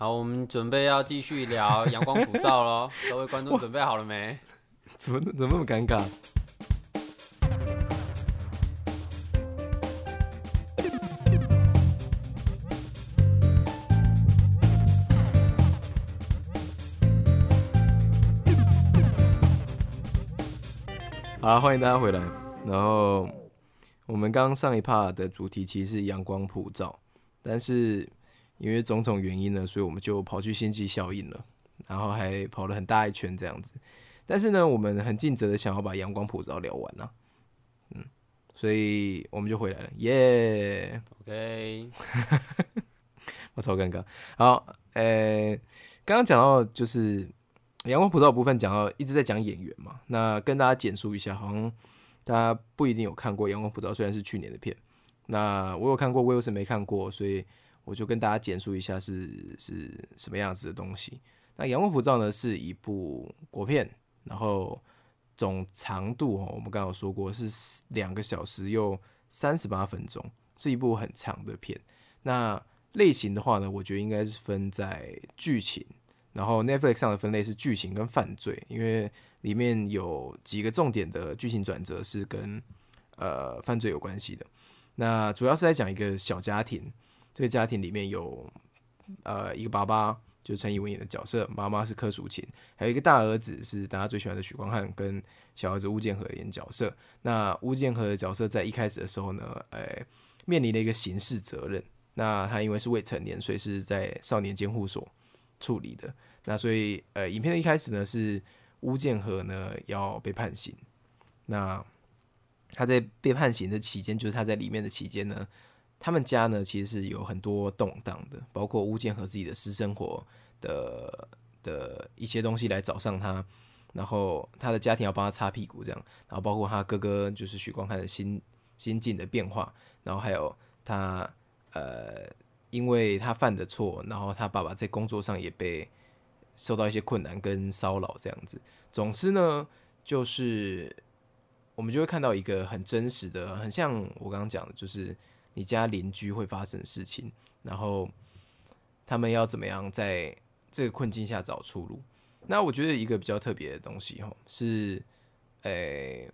好，我们准备要继续聊阳光普照喽。各位观众准备好了没？怎么怎么那么尴尬？好，欢迎大家回来。然后我们刚刚上一 part 的主题其实是阳光普照，但是因为种种原因呢，所以我们就跑去星际效应了，然后还跑了很大一圈这样子。但是呢，我们很尽责的想要把阳光普照聊完了，嗯，所以我们就回来了，耶、OK，我超尴尬。好，呃、刚刚讲到就是阳光普照部分，讲到一直在讲演员嘛，那跟大家简述一下，好像大家不一定有看过阳光普照，虽然是去年的片，那我有看过，威尔森没看过，所以我就跟大家简述一下是是什么样子的东西。那阳光普照呢是一部国片，然后总长度哦，我们刚刚有说过是两个小时又三十八分钟，是一部很长的片。那类型的话呢，我觉得应该是分在剧情，然后 Netflix 上的分类是剧情跟犯罪，因为里面有几个重点的剧情转折是跟呃犯罪有关系的。那主要是在讲一个小家庭，这个家庭里面有呃一个爸爸，就是陈以文演的角色，妈妈是柯淑琴，还有一个大儿子是大家最喜欢的许光汉，跟小儿子巫建和演角色。那巫建和的角色在一开始的时候呢，呃，面临了一个刑事责任。那他因为是未成年，所以是在少年监护所处理的。那所以呃，影片的一开始呢是巫建和呢要被判刑。那他在被判刑的期间，就是他在里面的期间呢，他们家呢其实是有很多动荡的，包括巫建和自己的私生活的的一些东西来找上他，然后他的家庭要帮他擦屁股这样，然后包括他哥哥就是许光汉的心心境的变化，然后还有他呃，因为他犯的错，然后他爸爸在工作上也被受到一些困难跟骚扰这样子。总之呢，就是我们就会看到一个很真实的，很像我刚刚讲的，就是你家邻居会发生的事情，然后他们要怎么样在这个困境下找出路。那我觉得一个比较特别的东西哈，是，诶、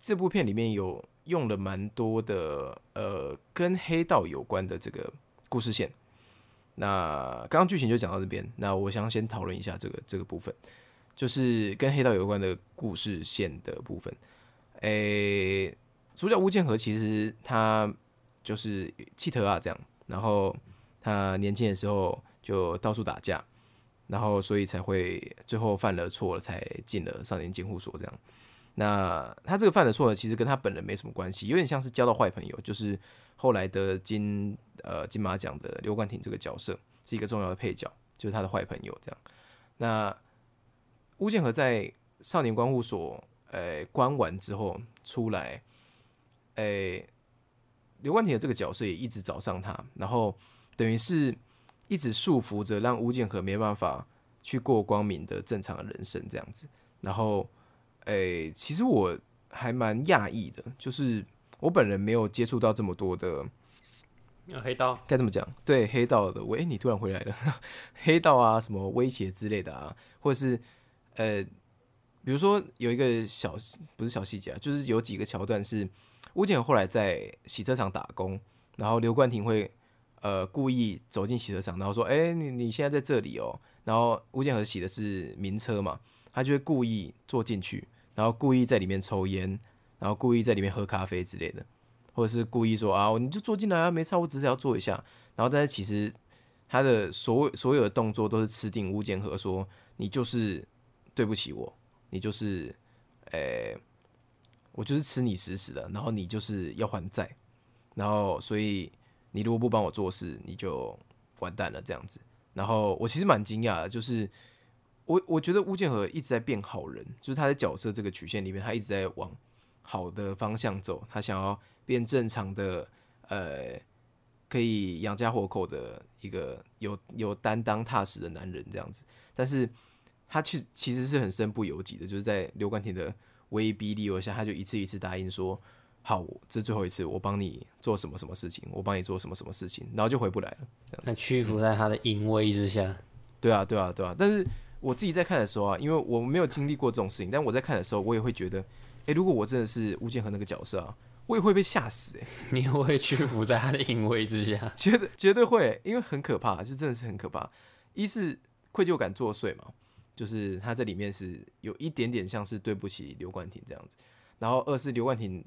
这部片里面有用了蛮多的呃跟黑道有关的这个故事线。那刚刚剧情就讲到这边，那我想先讨论一下这个这个部分，就是跟黑道有关的故事线的部分。诶、主角吴建和其实他就是气特啊这样，然后他年轻的时候就到处打架，然后所以才会最后犯了错，才进了少年监护所这样。那他这个犯的错，其实跟他本人没什么关系，有点像是交到坏朋友，就是后来的金呃金马奖的刘冠廷这个角色是一个重要的配角，就是他的坏朋友这样。那巫建和在少年观护所呃关完之后出来，诶、刘冠廷的这个角色也一直找上他，然后等于是一直束缚着，让吴建和没办法去过光明的正常的人生这样子。然后，诶、其实我还蛮讶异的，就是我本人没有接触到这么多的呃黑道该怎么讲？对黑道的，喂、你突然回来了，黑道啊，什么威胁之类的啊，或者是呃，比如说有一个小不是小细节啊，就是有几个桥段是吴建和后来在洗车场打工，然后刘冠廷会呃故意走进洗车场，然后说：“哎、你你现在在这里哦。”然后吴建和洗的是名车嘛，他就会故意坐进去，然后故意在里面抽烟，然后故意在里面喝咖啡之类的。或者是故意说啊，你就坐进来啊，没差，我只是要坐一下。然后，但是其实他的所所有的动作都是吃定吴建和说，你就是对不起我，你就是，诶、我就是吃你死死的，然后你就是要还债，然后所以你如果不帮我做事，你就完蛋了这样子。然后我其实蛮惊讶的，就是我我觉得吴建和一直在变好人，就是他在角色这个曲线里面，他一直在往好的方向走，他想要变正常的，呃，可以养家活口的一个有有担当、踏实的男人这样子。但是他其其实是很身不由己的，就是在刘冠廷的威逼利诱下，他就一次一次答应说：“好，我这最后一次，我帮你做什么什么事情，我帮你做什么什么事情，然后就回不来了。那屈服在他的淫威之下，对啊，对啊，对啊。但是我自己在看的时候啊，因为我没有经历过这种事情，但我在看的时候，我也会觉得，诶，如果我真的是吴建和那个角色啊，我也会被吓死、诶，你也会屈服在他的淫威之下。绝对绝对会，因为很可怕，就真的是很可怕。一是愧疚感作祟嘛，就是他在里面是有一点点像是对不起刘冠廷这样子，然后二是刘冠廷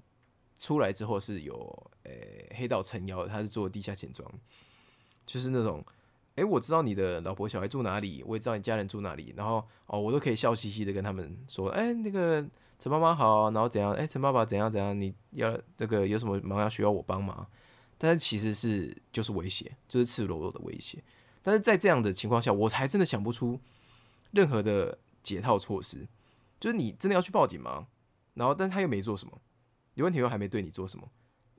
出来之后是有诶、黑道撑腰，他是做地下钱庄，就是那种诶、我知道你的老婆小孩住哪里，我也知道你家人住哪里，然后哦我都可以笑嘻嘻的跟他们说，诶、那个陈妈妈好，然后怎样，诶、陈爸爸怎样怎样，你要那个有什么忙要需要我帮忙？但是其实是就是威胁，就是赤裸裸的威胁。但是在这样的情况下，我才真的想不出任何的解套措施。就是你真的要去报警吗？然后，但是他又没做什么，刘文婷又还没对你做什么，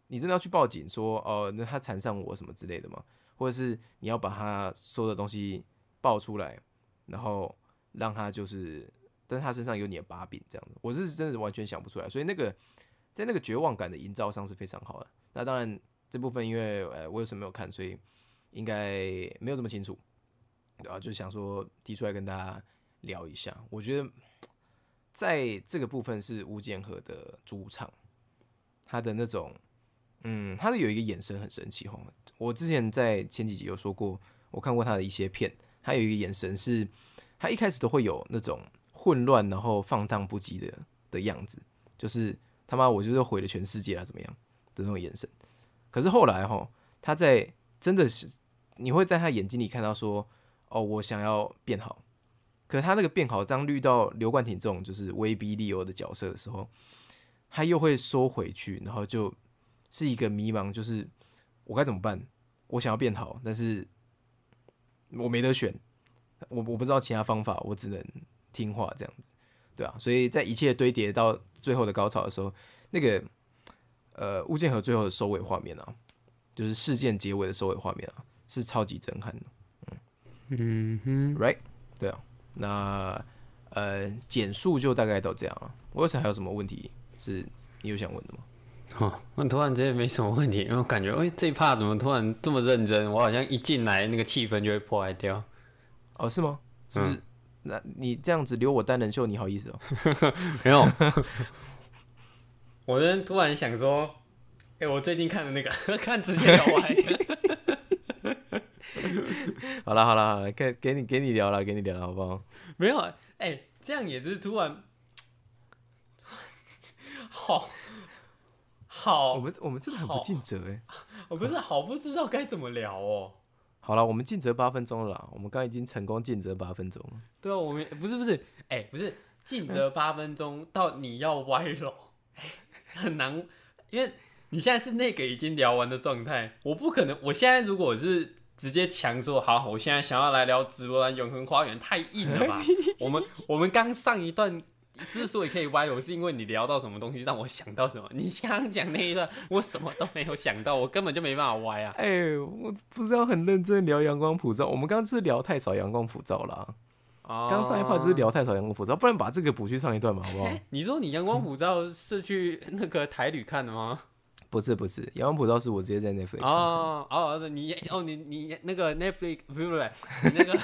你真的要去报警说哦，那他缠上我什么之类的吗？或者是你要把他说的东西爆出来，然后让他就是，但是他身上有你的把柄这样子，我是真的完全想不出来。所以那个在那个绝望感的营造上是非常好的。那当然这部分因为呃我有什么没有看，所以应该没有这么清楚，对啊，就想说提出来跟大家聊一下。我觉得在这个部分是吴建和的主场，他的那种，嗯，他的有一个眼神很神奇哈。我之前在前几集有说过，我看过他的一些片，他有一个眼神是，他一开始都会有那种混乱然后放荡不羁的的样子，就是他妈我就是毁了全世界了怎么样的那种眼神。可是后来哈，他在真的是你会在他眼睛里看到说，哦，我想要变好。可是他那个变好，当遇到刘冠廷这种就是威逼利诱的角色的时候，他又会缩回去，然后就是一个迷茫，就是我该怎么办？我想要变好，但是我没得选，我我不知道其他方法，我只能听话这样子，对啊，所以在一切堆叠到最后的高潮的时候，那个呃物件和最后的收尾画面啊，就是事件结尾的收尾画面啊，是超级震撼的，嗯哼，，right？对啊，那呃简述就大概到这样了。我有还有什么问题是你有想问的吗？哦，我突然之间没什么问题，因为我感觉，哎、这一趴怎么突然这么认真？我好像一进来，那个气氛就会破坏掉。哦，是吗？是不是？那你这样子留我单人秀，你好意思哦？没有，我真突然想说，哎、我最近看的那个，看直接聊歪。好了好了好了，给给你给你聊了，给你聊了，好不好？没有，哎、这样也是突然，好好，我们我们真的很不尽责哎。我不是好不知道该怎么聊哦。好了，我们尽责八分钟了啦，我们刚刚已经成功尽责八分钟了。对啊，我们不是不是，哎、不是尽责八分钟到你要歪楼，很难，因为你现在是那个已经聊完的状态，我不可能，我现在如果是直接强说好，我现在想要来聊直播兰永恒花园，太硬了吧？我们我们刚上一段。之所以可以歪楼，是因为你聊到什么东西让我想到什么。你刚刚讲那一段，我什么都没有想到，我根本就没办法歪啊。哎、我不是要很认真聊阳光普照，我们刚刚就是聊太少阳光普照了。刚刚上一 part 就是聊太少阳光普照，不然把这个补去上一段嘛，好不好？哎 你说你阳光普照是去那个台旅看的吗？不是不是，阳光普照是我直接在 Netflix 上看哦哦，你哦你你那个 Netflix 不是不是，你那个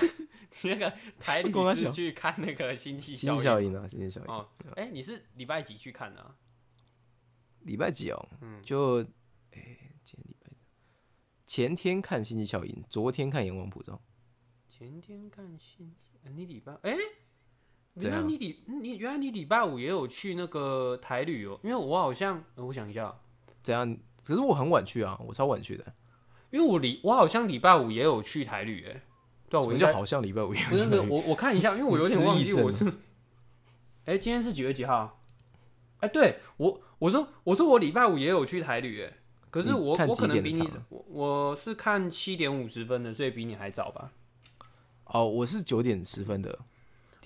你那个台旅跟我讲是去看那个星际新效应效应啊，新效应。哦，哎、你是礼拜几去看的、啊？礼拜几哦？嗯就哎、今天礼拜前天看星际效应，昨天看阳光普照。前天看星际，呃你礼拜哎，原来你礼你原来你礼拜五也有去那个台旅哦，因为我好像呃我想一下，怎样？可是我很晚去啊，我超晚去的。因为我礼我好像礼拜五也有去台旅诶，对啊，我应该什么叫好像礼拜五也有不是不是，我我看一下，因为我有点忘记我是。哎、今天是几月几号？哎、对我我说我说我礼拜五也有去台旅诶，可是我我可能比你我我是看七点五十分的，所以比你还早吧？哦，我是九点十分的。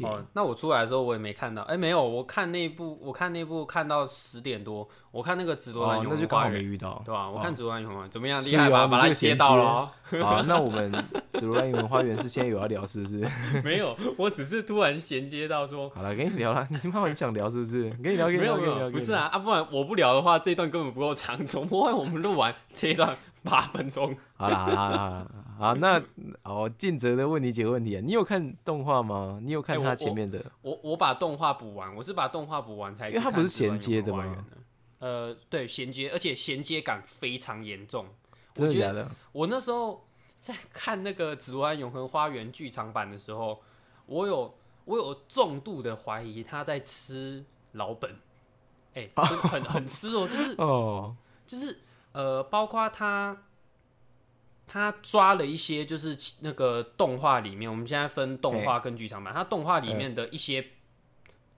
哦，那我出来的时候我也没看到，哎、没有，我看那部，我看那部看到十点多，我看那个紫罗兰那就刚好恒花园，没遇到。对吧、我哦看紫罗兰永恒花园怎么样？厉害吧？啊把它接到了哦。好，那我们紫罗兰园花园是现在有要聊是不是？没有，我只是突然衔接到说，好了，跟你聊了，你妈妈很想聊是不是？跟你聊，跟你聊，没有没有，不是啊，啊，不然我不聊的话，这一段根本不够长，怎么会我们录完这一段 八分钟？好啦好啦好啦好那哦，尽责的问你几个问题啊，你有看动画吗？你有看他前面的？我我把动画补完，我是把动画补完才因为它不是衔接的吗？呃，对，衔接，而且衔接感非常严重。真的假的？我那时候在看那个《紫罗兰永恒花园》剧场版的时候，我有我有重度的怀疑他在吃老本，哎、很很吃哦，就是哦，就是呃，包括他他抓了一些就是那个动画里面，我们现在分动画跟剧场版，他动画里面的一些、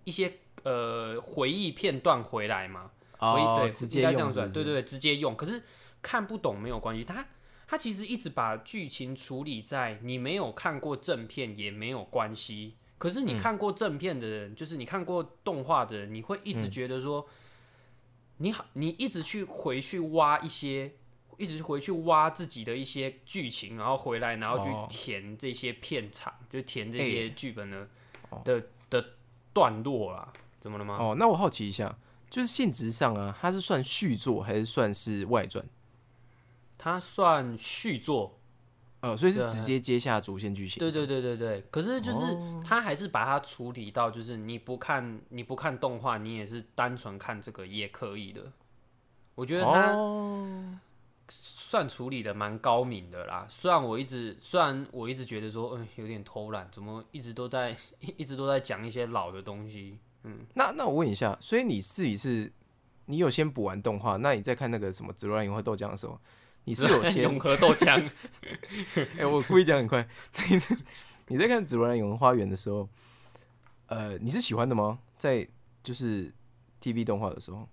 一些呃回忆片段回来嘛，回忆哦，对，直接应该这样算，是不是对对对，直接用。可是看不懂没有关系，他他其实一直把剧情处理在你没有看过正片也没有关系。可是嗯你看过正片的人，就是你看过动画的人，你会一直嗯觉得说，你好，你一直去回去挖一些，一直回去挖自己的一些剧情，然后回来，然后哦去填这些片场，就填这些剧本的、哦的的段落啦。怎么了吗？哦，那我好奇一下，就是性质上啊，它是算续作还是算是外传？它算续作，呃，所以是直接接下主线剧情。对对对对对，可是就是哦他还是把它处理到，就是你不看你不看动画，你也是单纯看这个也可以的。我觉得他哦，算处理的蛮高明的啦。虽然我一直虽然我一直觉得说，嗯，有点偷懒，怎么一直都在 一直都在讲一些老的东西。嗯那那我问一下，所以你自己是，你有先补完动画，那你再看那个什么《紫罗兰永和豆浆》的时候，你是有先 永和豆浆，哎、我故意讲很快。你 你在看《紫罗兰永恒花园》的时候，呃，你是喜欢的吗？在就是 TV 动画的时候，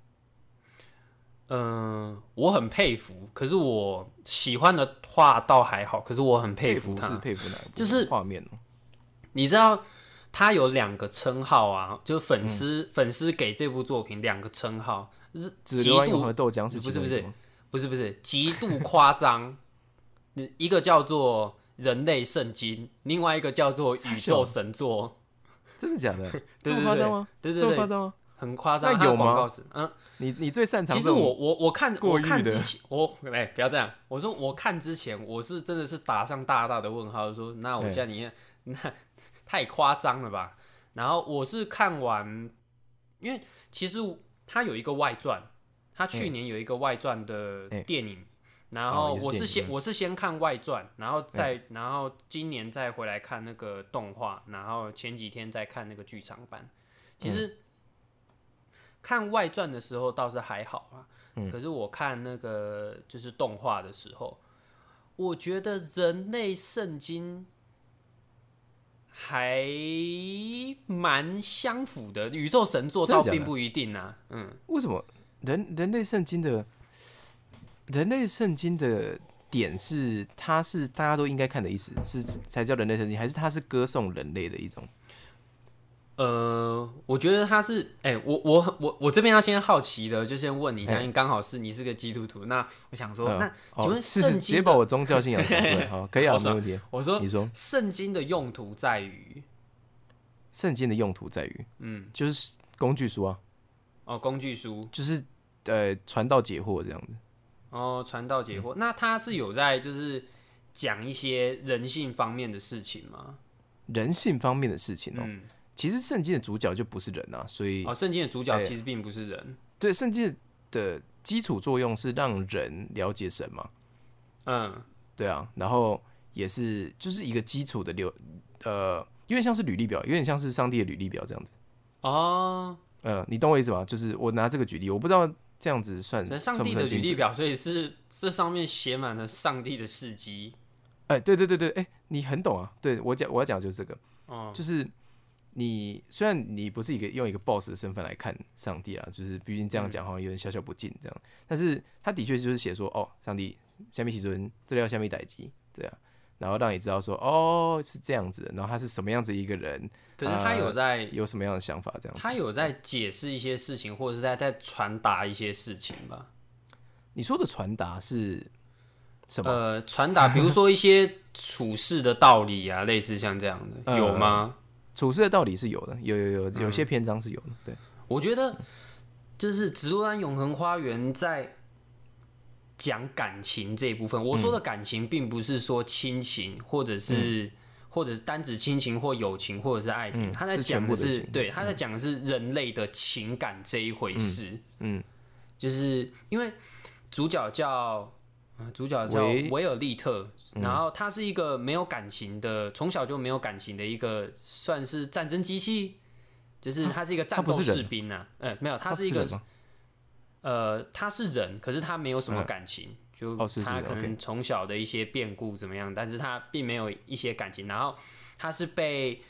嗯，我很佩服，可是我喜欢的话倒还好，可是我很佩服他。是佩服哪部？就是画面哦、你知道他有两个称号啊，就是粉嗯丝、粉丝给这部作品两个称号，是极紫度和豆浆是不是不是不是不是极度夸张，一个叫做人类圣经，另外一个叫做宇宙神作，真的假的？这对对对么夸张吗？对对对，这么夸张吗？很夸张。那有吗告词，嗯，你你最擅长其实我我我看我看之前，我哎、不要这样，我说我看之前，我是真的是打上大大的问号，说那我哎家里面那太夸张了吧？然后我是看完，因为其实它有一个外传，它去年有一个外传的哎电影。然哦后我是先嗯我是先看外传，然后再然后今年再回来看那个动画，然后前几天再看那个剧场版。其实看外传的时候倒是还好啊，嗯可是我看那个就是动画的时候，我觉得人类圣经还蛮相符的，宇宙神作真的假的倒并不一定啊。嗯，为什么人人类圣经的人类圣经的点是它是大家都应该看的意思，是才叫人类圣经，还是它是歌颂人类的一种？呃，我觉得他是，哎、我我我我这边要先好奇的，就先问你一下，哎。因为刚好是你是个基督徒，那我想说，嗯那哦请问圣经的，接把我宗教信仰说出来，好，可以啊，没问题。我说你说。圣经的用途在于，圣经的用途在于，嗯，就是工具书啊，哦，工具书，就是呃传道解惑这样子。哦，传道解嗯。惑，那他是有在就是讲一些人性方面的事情吗？人性方面的事情哦、嗯，其实圣经的主角就不是人啊，所以、哦，圣经的主角哎其实并不是人，对圣经的基础作用是让人了解神嘛，嗯，对啊，然后也是就是一个基础的流，呃，有点像是履历表，有点像是上帝的履历表这样子。哦，呃，你懂我意思吧？就是我拿这个举例，我不知道这样子算上帝的。履历表，所以是这上面写满了上帝的事迹，哎、对对对对，哎、你很懂啊。对我讲我要讲的就是这个，哦，就是你虽然你不是一个用一个 boss 的身份来看上帝啊，就是毕竟这样嗯讲好像有点小小不敬这样，但是他的确就是写说，哦，上帝下面其尊，这料下面逮机这样，然后让你知道说哦是这样子的，然后他是什么样子一个人，可是他有在，有什么样的想法这样子。他有在解释一些事情，或者是在在传达一些事情吧？你说的传达是什么？呃，传达，比如说一些处事的道理啊，类似像这样的，有吗？处事的道理是有的，有有有，有些篇章是有的。对，我觉得就是《紫罗兰永恒花园》在。讲感情这一部分，我说的感情并不是说亲情，或者是或者是单指亲情或友情或者是爱情，他在讲的是对他在讲的是人类的情感这一回事。嗯，就是因为主角叫主角叫维尔利特，然后他是一个没有感情的，从小就没有感情的一个算是战争机器，就是他是一个战斗士兵啊。嗯，没有，他是一个。呃，他是人，可是他没有什么感情，就他可能从小的一些变故怎么样，但是他并没有一些感情。然后他是被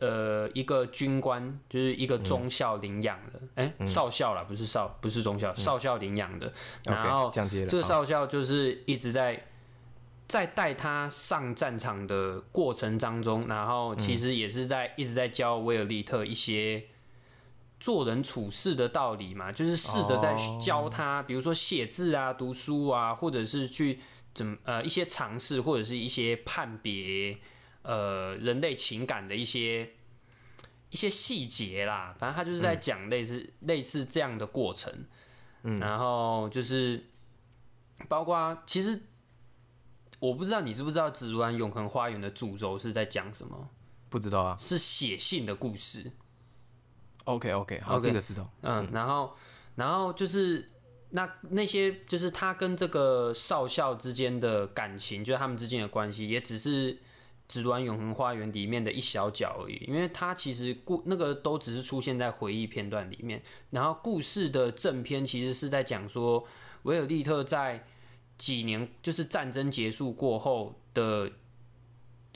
呃一个军官，就是一个中校领养的，哎，少校啦，不是少，不是中校，少校领养的。然后这个少校就是一直在在带他上战场的过程当中，然后其实也是在一直在教威尔利特一些。做人处事的道理嘛，就是试着在教他，比如说写字啊、读书啊，或者是去怎么呃一些尝试，或者是一些判别呃人类情感的一些一些细节啦。反正他就是在讲类似类似这样的过程。嗯，然后就是包括其实我不知道你知不知道《紫罗兰永恒花园》的主轴是在讲什么？不知道啊，是写信的故事。OK OK，好，这个知道。嗯，然后，然后就是那那些就是他跟这个少校之间的感情，就是他们之间的关系，也只是《紫罗兰永恒花园》里面的一小角而已。因为他其实故那个都只是出现在回忆片段里面，然后故事的正片其实是在讲说，维尔利特在几年就是战争结束过后的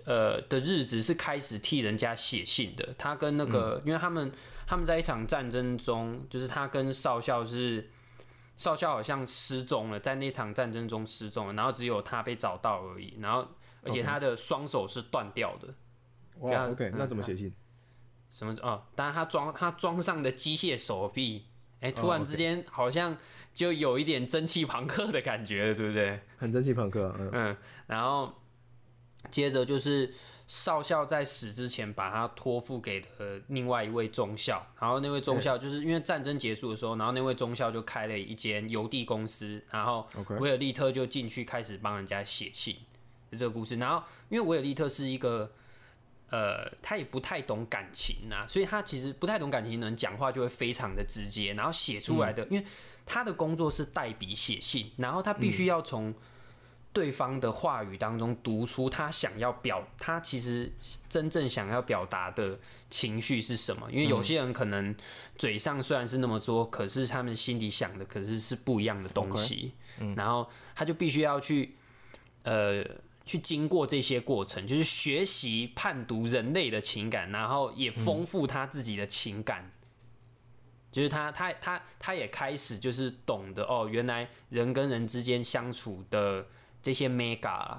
呃的日子是开始替人家写信的。他跟那个，因为他们。他们在一场战争中，就是他跟少校是少校好像失踪了，在那场战争中失踪了，然后只有他被找到而已。然后，而且他的双手是断掉的。哇，OK，那怎么写信？什么？哦，当然他装他装上的机械手臂，哎，突然之间好像就有一点蒸汽朋克的感觉，对不对？很蒸汽朋克，嗯。然后接着就是。少校在死之前把他托付给了另外一位中校，然后那位中校就是因为战争结束的时候，然后那位中校就开了一间邮递公司，然后维尔利特就进去开始帮人家写信，这个故事。然后因为维尔利特是一个，呃，他也不太懂感情呐，所以他其实不太懂感情，能讲话就会非常的直接，然后写出来的，因为他的工作是代笔写信，然后他必须要从。对方的话语当中读出他想要表，他其实真正想要表达的情绪是什么？因为有些人可能嘴上虽然是那么说，可是他们心里想的可是是不一样的东西。然后他就必须要去呃去经过这些过程，就是学习判读人类的情感，然后也丰富他自己的情感。就是他他他他也开始就是懂得哦，原来人跟人之间相处的。这些 mega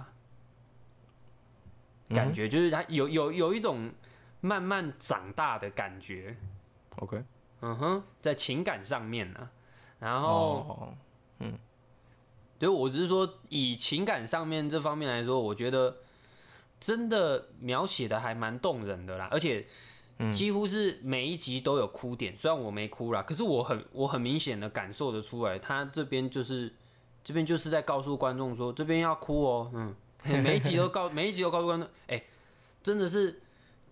感觉就是他有有有一种慢慢长大的感觉，OK，嗯哼，在情感上面呢，然后，嗯，对我只是说以情感上面这方面来说，我觉得真的描写的还蛮动人的啦，而且几乎是每一集都有哭点，虽然我没哭啦，可是我很我很明显的感受得出来，他这边就是。这边就是在告诉观众说，这边要哭哦，嗯，每一集都告，每一集都告诉观众，哎，真的是，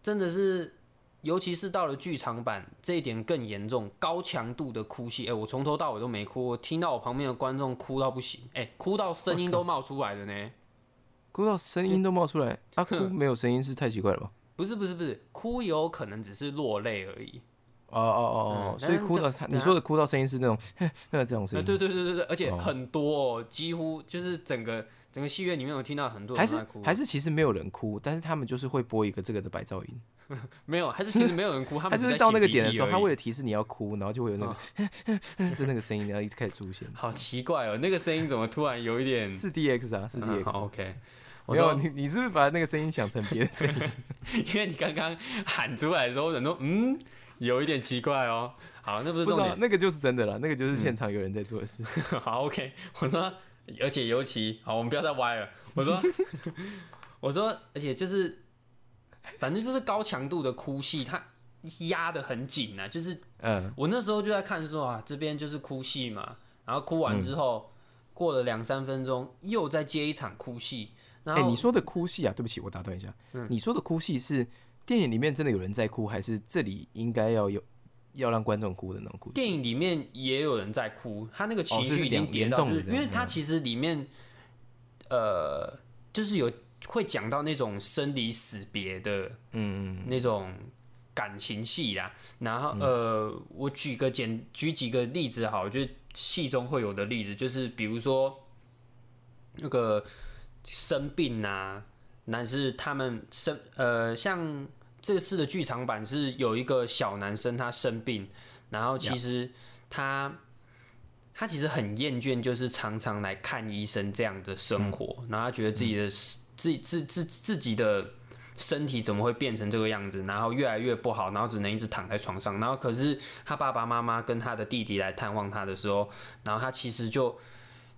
真的是，尤其是到了剧场版，这一点更严重，高强度的哭戏，哎，我从头到尾都没哭，我听到我旁边的观众哭到不行，哎，哭到声音都冒出来了呢，哭到声音都冒出来，他哭 没有声音是太奇怪了吧？不是不是不是，哭有可能只是落泪而已。哦哦哦，所以哭到他，你说的哭到声音是那种 那这种声音，对对对对对，而且很多，几乎就是整个整个戏院里面有听到很多人在哭，还是其实没有人哭，但是他们就是会播一个这个的白噪音，没有，还是其实没有人哭，他们就是到那个点的时候，他为了提示你要哭，然后就会有那个 的那个声音，然后一直开始出现，好奇怪哦，那个声音怎么突然有一点是 D X 啊，是 D X OK，我没有说，你你是不是把那个声音想成别的声音？因为你刚刚喊出来的时候，我想说，嗯，有一点奇怪哦。好，那不是重点。那个就是真的了，那个就是现场有人在做的事。好，OK。我说，而且尤其好，我们不要再歪了。我说，我说，而且就是，反正就是高强度的哭戏，它压得很紧啊。就是嗯，我那时候就在看说啊，这边就是哭戏嘛，然后哭完之后，过了两三分钟，又再接一场哭戏。然哎、后你说的哭戏啊，对不起，我打断一下。嗯你说的哭戏是电影里面真的有人在哭，还是这里应该要有要让观众哭的那种哭？电影里面也有人在哭，他那个情绪已经联跌到，就是因为他其实里面，呃，就是有会讲到那种生离死别的嗯嗯那种感情戏啦。然后呃，我举个简举几个例子好了，就是戏中会有的例子，就是比如说那个生病啊，但是他们生呃，像这次的剧场版是有一个小男生他生病，然后其实他。他其实很厌倦，就是常常来看医生这样的生活，然后他觉得自己的、自自自自己的身体怎么会变成这个样子，然后越来越不好，然后只能一直躺在床上。然后可是他爸爸妈妈跟他的弟弟来探望他的时候，然后他其实就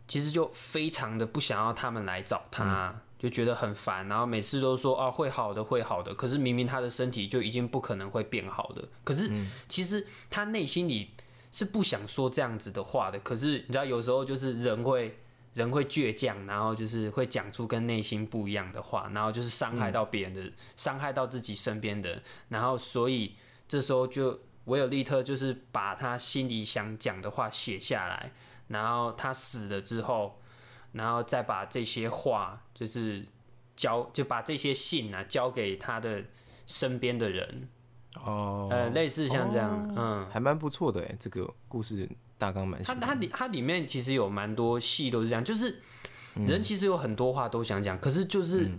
其实就非常的不想要他们来找他，就觉得很烦，然后每次都说啊会好的会好的，可是明明他的身体就已经不可能会变好的，可是其实他内心里是不想说这样子的话的，可是你知道有时候就是人会。人会倔强，然后就是会讲出跟内心不一样的话，然后就是伤害到别人的，伤、害到自己身边的人，然后所以这时候就维尔利特就是把他心里想讲的话写下来，然后他死了之后，然后再把这些话就是交，就把这些信啊交给他的身边的人，哦，呃，类似像这样，嗯。还蛮不错的哎，这个故事大纲蛮它它里它里面其实有蛮多戏都是这样，就是人其实有很多话都想讲，可是就是、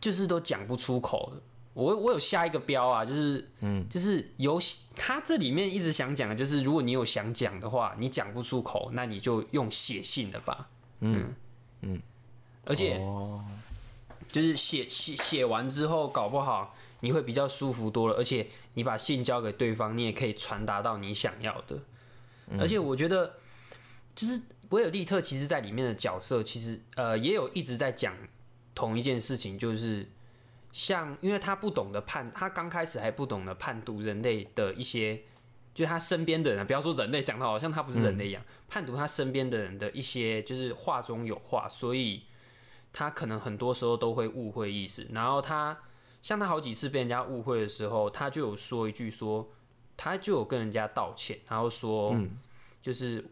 就是都讲不出口。我我有下一个标啊，就是嗯，就是有他这里面一直想讲的，就是如果你有想讲的话，你讲不出口，那你就用写信的吧。嗯。嗯，而且哦，就是写写写完之后，搞不好你会比较舒服多了，而且你把信交给对方，你也可以传达到你想要的。而且我觉得，就是维尔利特其实在里面的角色，其实呃也有一直在讲同一件事情，就是像因为他不懂得判，他刚开始还不懂得判读人类的一些。就是他身边的人，不要说人类，讲的好像他不是人类一样，判读他身边的人的一些，就是话中有话，所以他可能很多时候都会误会意思。然后他像他好几次被人家误会的时候，他就有说一句说，他就有跟人家道歉，然后说，就是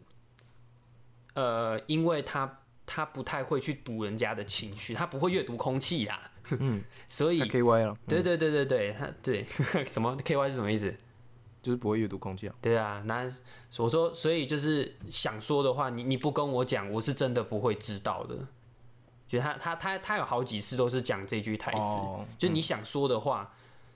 呃，因为他他不太会去读人家的情绪，他不会阅读空气呀，嗯，所以 K Y 了，对对对对对，他对 什么 K Y 是什么意思？就是不会阅读空气啊。对啊，那我说，所以就是想说的话，你你不跟我讲，我是真的不会知道的。就他他他他有好几次都是讲这句台词，哦就你想说的话，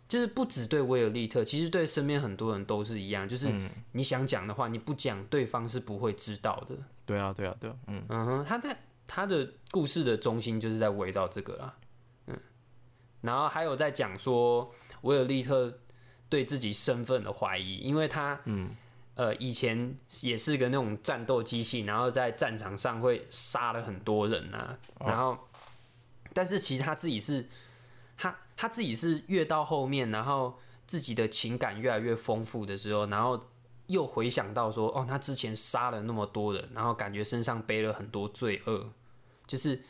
就是不只对威尔利特，其实对身边很多人都是一样，就是你想讲的话，你不讲，对方是不会知道的。对啊，对啊，对啊，嗯，嗯哼，他在他的故事的中心就是在围绕这个啦，嗯，然后还有在讲说威尔利特对自己身份的怀疑，因为他嗯呃以前也是个那种战斗机器，然后在战场上会杀了很多人啊，然后但是其实他自己是他他自己是越到后面，然后自己的情感越来越丰富的时候，然后又回想到说，哦，他之前杀了那么多人，然后感觉身上背了很多罪恶，就是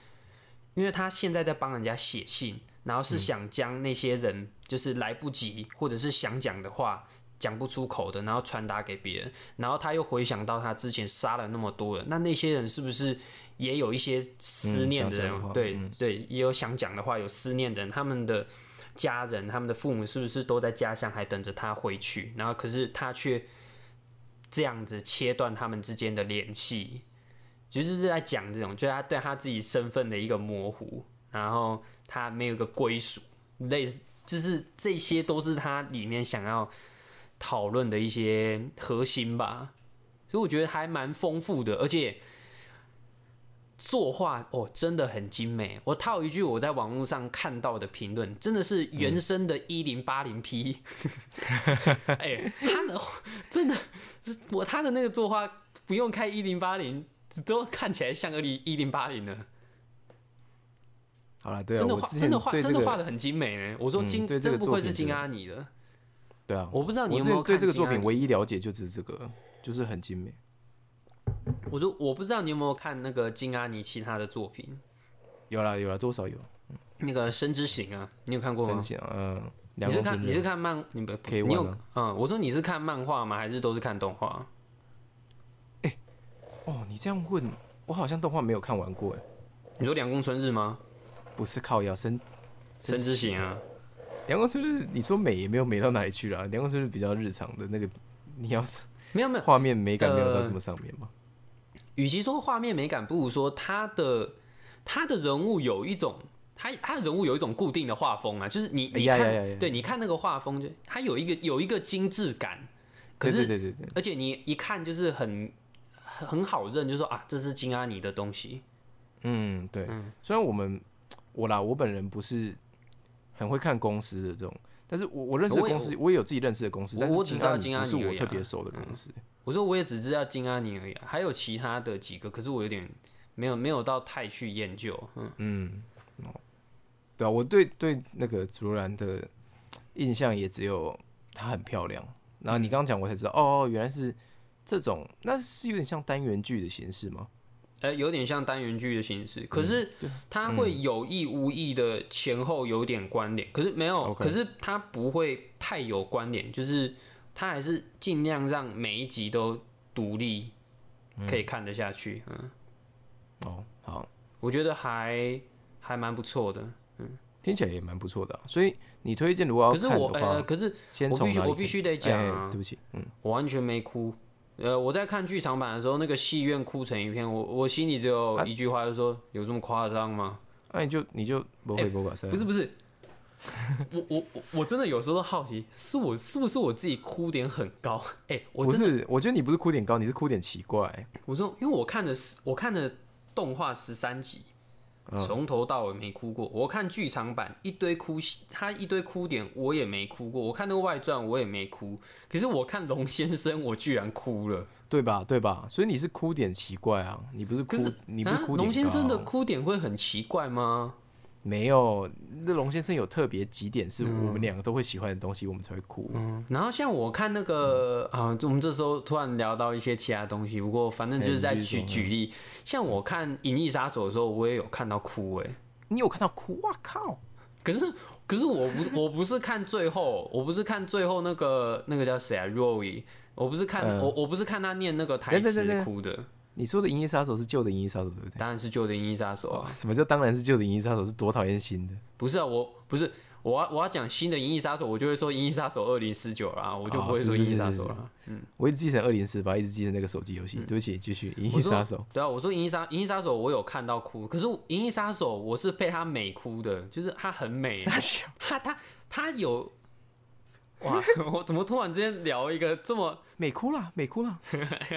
因为他现在在帮人家写信，然后是想将那些人就是来不及或者是想讲的话讲不出口的，然后传达给别人，然后他又回想到他之前杀了那么多人，那那些人是不是也有一些思念的人？对、嗯对，也有想讲的话，有思念的人，他们的家人、他们的父母是不是都在家乡还等着他回去？然后可是他却这样子切断他们之间的联系，其实是在讲这种，就是他对他自己身份的一个模糊，然后他没有一个归属，类似就是这些都是他里面想要讨论的一些核心吧。所以我觉得还蛮丰富的，而且作画哦，真的很精美。我套一句我在网络上看到的评论，真的是原生的一零八零 P。哎，他的真的，我他的那个作画不用开一零八零，都看起来像个一零八零的。好了，对啊，真的画真的画真的画的，很精美呢。我说嗯金真不愧是金阿尼的。对啊，我不知道你有没有对这个作品唯一了解就只是这个，就是很精美。我说我不知道你有没有看那个金阿尼其他的作品，有啦有啦，多少有。那个《生之行》啊，你有看过吗？嗯，你两是看你是看漫你不可以你有啊嗯，我说你是看漫画吗？还是都是看动画？哎哦，你这样问，我好像动画没有看完过哎，你说《凉宫春日》吗？不是靠腰生《生之行》啊，阳光春是，你说美也没有美到哪里去啦。阳光春是比较日常的那个，你要是没有没有，画面美感没有到呃这么上面嘛？与其说画面美感，不如说他的他的人物有一种。他他的人物有一种固定的画风啊，就是你哎你看，呀呀呀呀对，你看那个画风就，他有一个有一个精致感，可是对对对对对，而且你一看就是很很好认，就说啊，这是金阿尼的东西。嗯对。虽然我们我啦，我本人不是很会看公司的这种，但是我我认识的公司，我也有自己认识的公司，但是我我只知道金阿尼不是我特别熟的公司。我说我也只知道金阿尼而已、啊，还有其他的几个，可是我有点没有没有到太去研究。嗯，嗯，哦，对啊，我对对那个紫罗兰的印象也只有她很漂亮。然后你刚刚讲，我才知道，哦，原来是这种，那是有点像单元剧的形式吗？呃，有点像单元剧的形式，可是它会有意无意的前后有点关联，可是没有可是它不会太有关联，就是它还是尽量让每一集都独立，可以看得下去。嗯，哦，好，我觉得还还蛮不错的。嗯听起来也蛮不错的啊、所以你推荐如果要可是我呃，可是我必须我必须得讲啊对不起，嗯，我完全没哭。呃，我在看剧场版的时候，那个戏院哭成一片，我我心里只有一句话，就说、有这么夸张吗？那、你就你就不会不把赛、不是不是，我我我我真的有时候都好奇，是我是不是我自己哭点很高？哎、我真的是，我觉得你不是哭点高，你是哭点奇怪。我说，因为我看的是我看的动画十三集，嗯从头到尾没哭过。我看剧场版一堆哭戏，他一堆哭点我也没哭过。我看那个外传我也没哭，可是我看龙先生我居然哭了。对吧？对吧？所以你是哭点奇怪啊，你不是哭可是，你不是啊哭点高。龙先生的哭点会很奇怪吗？没有，那龙先生有特别几点是我们两个都会喜欢的东西，我们才会哭。嗯，然后像我看那个啊，就我们这时候突然聊到一些其他东西，不过反正就是在举举例，像我看《银翼杀手》的时候，我也有看到哭哎、你有看到哭？哇靠！可是可是我不我不是看最后，我不是看最后那个那个叫谁啊，Roy，我不是看、嗯。我我不是看他念那个台词哭的，你说的《银翼杀手》是旧的《银翼杀手》，对不对？当然是旧的《银翼杀手》啊，什么叫当然是旧的《银翼杀手》？是多讨厌新的？不是啊，我不是我要我要讲新的《银翼杀手》，我就会说《银翼杀手二零四九》啦，我就不会说《银翼杀是是手了。我一直记成二零四八，一直记成那个手机游戏。对不起，继续《银翼杀手》。对啊，我说《银翼杀银翼杀手》，我有看到哭，可是《银翼杀手》我是被他美哭的，就是他很美，他他他有。哇！我怎么突然之间聊一个这么美哭了，美哭啦！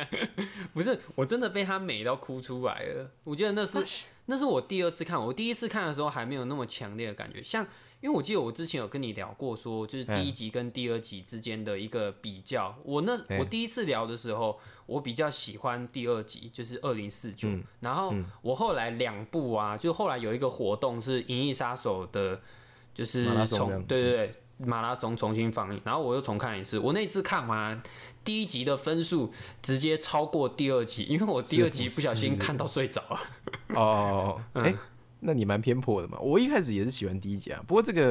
不是？我真的被他美到哭出来了。我记得那是那是我第二次看，我第一次看的时候还没有那么强烈的感觉。像因为我记得我之前有跟你聊过说就是第一集跟第二集之间的一个比较。我那我第一次聊的时候，我比较喜欢第二集，就是二零四九。然后我后来两部啊，就后来有一个活动是《银翼杀手》的，就是马拉松这重样对对对。马拉松重新放映，然后我又重看一次。我那次看完第一集的分数直接超过第二集，因为我第二集不小心看到睡着了。哦哎、那你蛮偏颇的嘛。我一开始也是喜欢第一集啊，不过这个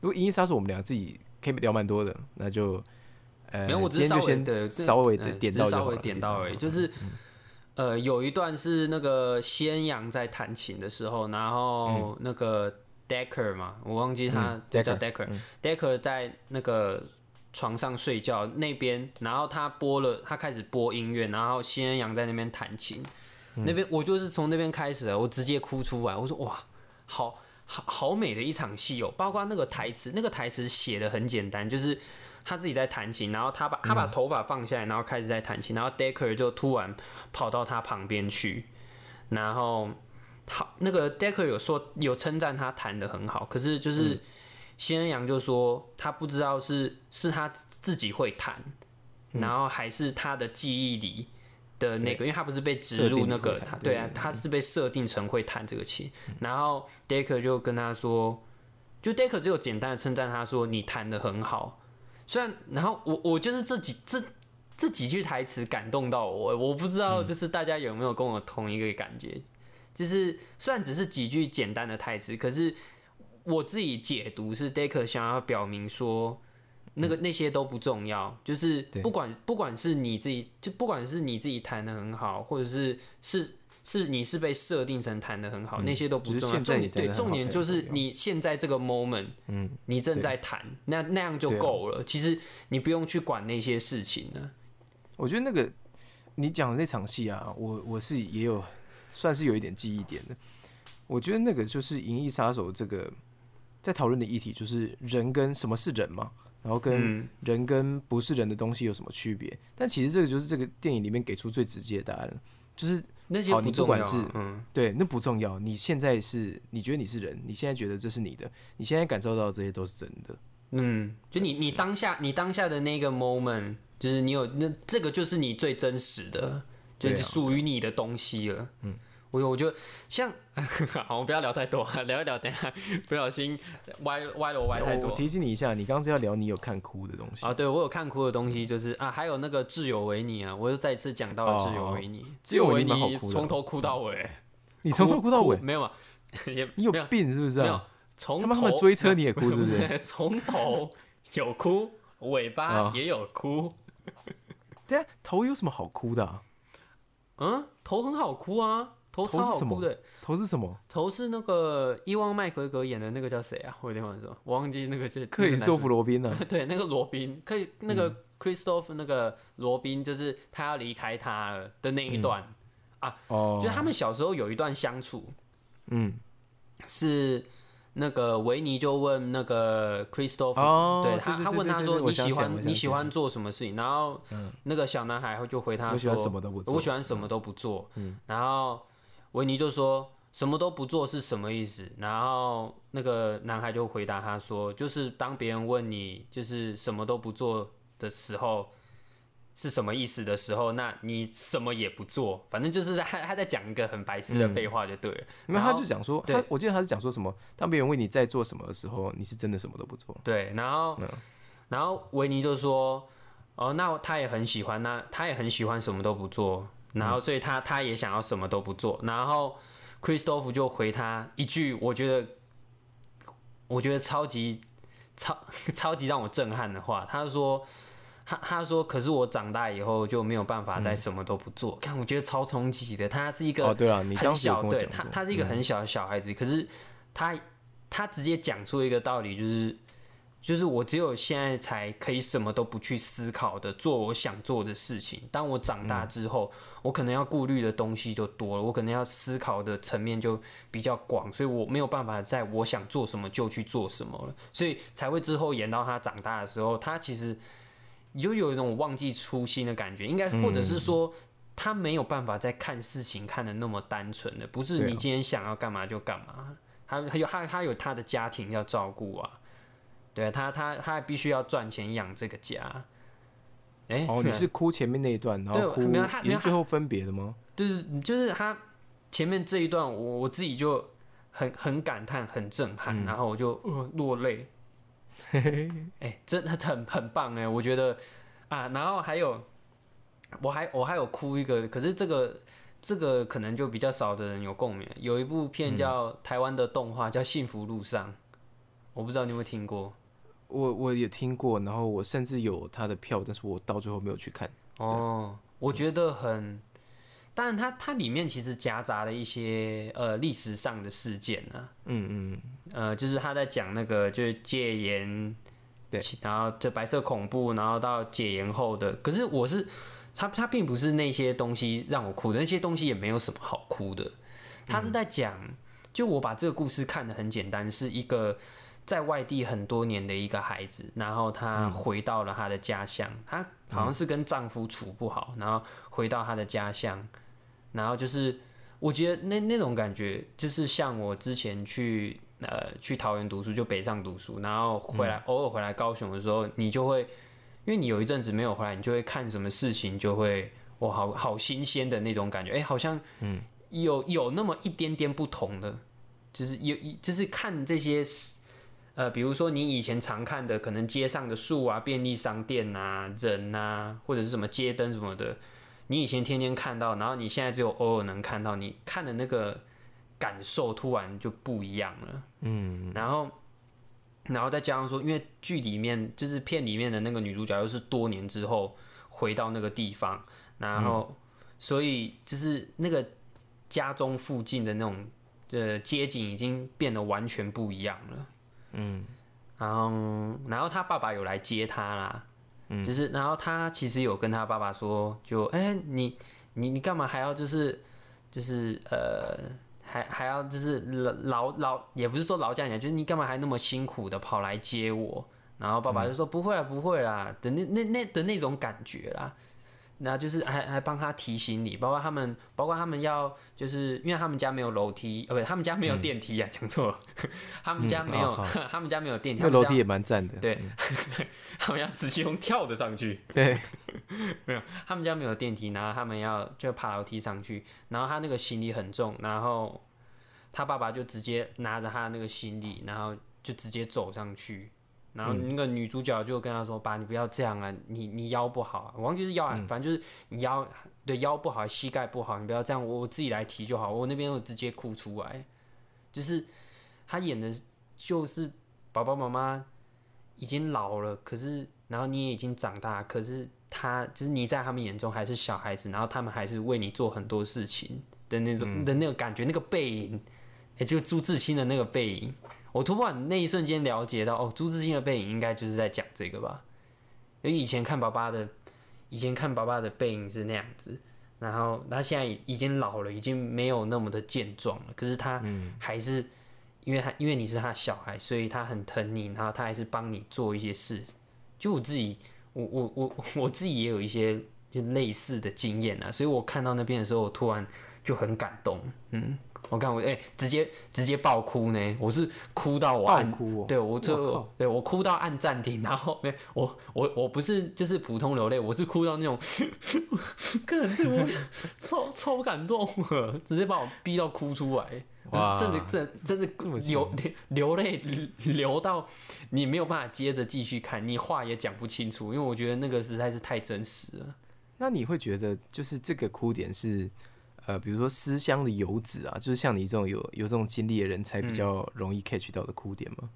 如果《银翼杀手》我们俩自己可以聊蛮多的，那就呃，没有，我只是稍微的稍微的呃点到稍微点到而已。就是呃，有一段是那个仙阳在弹琴的时候，然后那个 Decker 嘛，我忘记他嗯叫 Decker，Decker，Decker 在那个床上睡觉那边，然后他播了，他开始播音乐，然后仙阳在那边弹琴，那边我就是从那边开始的，我直接哭出来，我说哇，好好好美的一场戏哦，包括那个台词，那个台词写的很简单，就是他自己在弹琴，然后他把他把头发放下来，然后开始在弹琴，然后 Decker 就突然跑到他旁边去，然后好，那个 Decker 有说有称赞他弹的很好，可是就是新恩阳就说他不知道是是他自己会弹，然后还是他的记忆里的那个，因为他不是被植入那个定会弹他对啊对，对他是被设定成会弹这个琴，然后 Decker 就跟他说，就 Decker 只有简单的称赞他说你弹的很好，虽然然后我我就是这几这。这几句台词感动到我，我不知道就是大家有没有跟我同一个感觉，就是虽然只是几句简单的台词，可是我自己解读是 Decker 想要表明说，那个那些都不重要，就是不管不管是你自己，就不管是你自己弹的很好，或者是是是你是被设定成弹的很好，那些都不重要。重点对重点就是你现在这个 moment，嗯，你正在弹，那那样就够了。其实你不用去管那些事情了。我觉得那个你讲的那场戏啊，我我是也有算是有一点记忆点的。我觉得那个就是《银翼杀手》这个在讨论的议题，就是人跟什么是人嘛，然后跟嗯，人跟不是人的东西有什么区别？但其实这个就是这个电影里面给出最直接的答案了，就是那些好你不。管是嗯，对，那不重要。你现在是你觉得你是人，你现在觉得这是你的，你现在感受到的这些都是真的。嗯，就你你当下你当下的那个 moment，就是你有那这个就是你最真实的，就是属于你的东西了。嗯，我我就像 好，我们不要聊太多，聊一聊，等下 不小心歪歪了我歪太多我我。提醒你一下，你刚刚是要聊你有看哭的东西。啊，对我有看哭的东西，就是啊，还有那个挚友维尼啊，我又再一次讲到了哦挚友维尼，挚友维维尼从头哭到尾，你从头哭到尾，没有啊，也你有病是不是没有啊？从他们追车你也哭是不是？从头有哭，尾巴啊也有哭。对啊，头有什么好哭的、啊？嗯，头很好哭啊，头超好哭的。头是什么？头是那个伊旺麦奎格演的那个叫谁啊？我有点忘记了，我忘记那个是克里斯多夫。罗宾啊那个男主 对，那个罗宾，可以那个 Christoph 那个罗宾，就是他要离开他了的那一段啊，哦，就是他们小时候有一段相处，嗯，是那个维尼就问那个 Christopher，、哦对他他问他说你喜欢你喜欢做什么事情？然后那个小男孩就回他说我喜欢什么都不做我喜欢什么都不做。然后维尼就说什么都不做是什么意思？然后那个男孩就回答他说，就是当别人问你就是什么都不做的时候。是什么意思的时候，那你什么也不做，反正就是他他在讲一个很白痴的废话就对了。因为然后他就讲说，他我记得他是讲说什么，当别人问你在做什么的时候，你是真的什么都不做。对，然后、然后维尼就说，哦，那他也很喜欢，那他也很喜欢什么都不做，然后所以他他也想要什么都不做，然后 Christoph 就回他一句，我觉得我觉得超级超 超级让我震撼的话，他说。他他说，可是我长大以后就没有办法再什么都不做。看，我觉得超冲击的。他是一个哦，对了，你很小，对他，他是一个很小的小孩子，可是他他直接讲出一个道理，就是就是我只有现在才可以什么都不去思考的做我想做的事情。当我长嗯大之后，我可能要顾虑的东西就多了，我可能要思考的层面就比较广，所以我没有办法在我想做什么就去做什么了，所以才会之后演到他长大的时候，他其实你就有一种忘记初心的感觉，应该或者是说。他没有办法再看事情看的那么单纯的，不是你今天想要干嘛就干嘛，他还有他他有他的家庭要照顾啊，对啊他他他还必须要赚钱养这个家。哎、哦，你是哭前面那一段，然后对哭没有他没有也是最后分别的吗？就是就是他前面这一段我我自己就很很感叹很震撼，嗯然后我就呃落泪。哎、真的很很棒哎，我觉得啊，然后还有我还我还有哭一个，可是这个这个可能就比较少的人有共鸣。有一部片叫台湾的动画叫《幸福路上》，我不知道你有没有听过。我我也听过，然后我甚至有他的票，但是我到最后没有去看。哦，我觉得很，当然它它里面其实夹杂了一些呃历史上的事件啊、嗯嗯，呃，就是他在讲那个就是戒严，对，然后就白色恐怖，然后到解严后的，可是我是他他并不是那些东西让我哭的，那些东西也没有什么好哭的，他是在讲，就我把这个故事看得很简单，是一个。在外地很多年的一个孩子，然后她回到了她的家乡，她好像是跟丈夫处不好，然后回到她的家乡，然后就是我觉得那那种感觉，就是像我之前去呃去桃园读书，就北上读书，然后回来、偶尔回来高雄的时候，你就会，因为你有一阵子没有回来，你就会看什么事情就会哇好好新鲜的那种感觉，哎、好像嗯。有有那么一点点不同的，就是有就是看这些呃，比如说你以前常看的，可能街上的树啊、便利商店啊、人啊，或者是什么街灯什么的，你以前天天看到，然后你现在只有偶尔能看到，你看的那个感受突然就不一样了。嗯，然后，然后再加上说，因为剧里面就是片里面的那个女主角又是多年之后回到那个地方，然后，所以就是那个家中附近的那种呃街景已经变得完全不一样了。嗯，然后，然后他爸爸有来接他啦。就是，然后他其实有跟他爸爸说，就，哎、你你你干嘛还要就是就是呃，还还要就是劳劳劳，也不是说劳驾你，就是你干嘛还那么辛苦的跑来接我？然后爸爸就说、不会啦，不会啦，的那那那的那种感觉啦。那就是还还帮他提醒你，包括他们，包括他们要，就是因为他们家没有楼梯，呃，不，他们家没有电梯啊，讲错了，他们家没有，他们家没有电梯，那楼梯也蛮赞的。对，他们要直接用跳的上去，对，没有，他们家没有电梯，然后他们要就爬楼梯上去，然后他那个行李很重，然后他爸爸就直接拿着他那个行李，然后就直接走上去，然后那个女主角就跟他说：“爸，你不要这样啊，你你腰不好、啊，我忘记是腰啊，反正就是你腰对腰不好，膝盖不好，你不要这样，我我自己来提就好。”我那边我直接哭出来，就是他演的就是爸爸妈妈已经老了，可是然后你也已经长大，可是他就是你在他们眼中还是小孩子，然后他们还是为你做很多事情的那种、的那个感觉，那个背影，哎、就朱自清的那个背影，我突然那一瞬间了解到，哦，朱自清的背影应该就是在讲这个吧，因为以前看爸爸的，以前看爸爸的背影是那样子。然后他现在已经老了，已经没有那么的健壮了。可是他还是，因为他因为你是他小孩，所以他很疼你，然后他还是帮你做一些事。就我自己，我我我我自己也有一些就类似的经验啊，所以我看到那边的时候，我突然就很感动。嗯，我看我哎、直接直接爆哭呢，我是哭到我爆按哭哦。对我我就对我哭到按暂停，然后没我我我不是就是普通流泪，我是哭到那种，看这我超超感动了，直接把我逼到哭出来，哇真的真的真的流流泪流到你没有办法接着继续看，你话也讲不清楚，因为我觉得那个实在是太真实了。那你会觉得就是这个哭点是，呃，比如说思乡的游子啊，就是像你这种有有这种经历的人才比较容易 catch 到的哭点吗？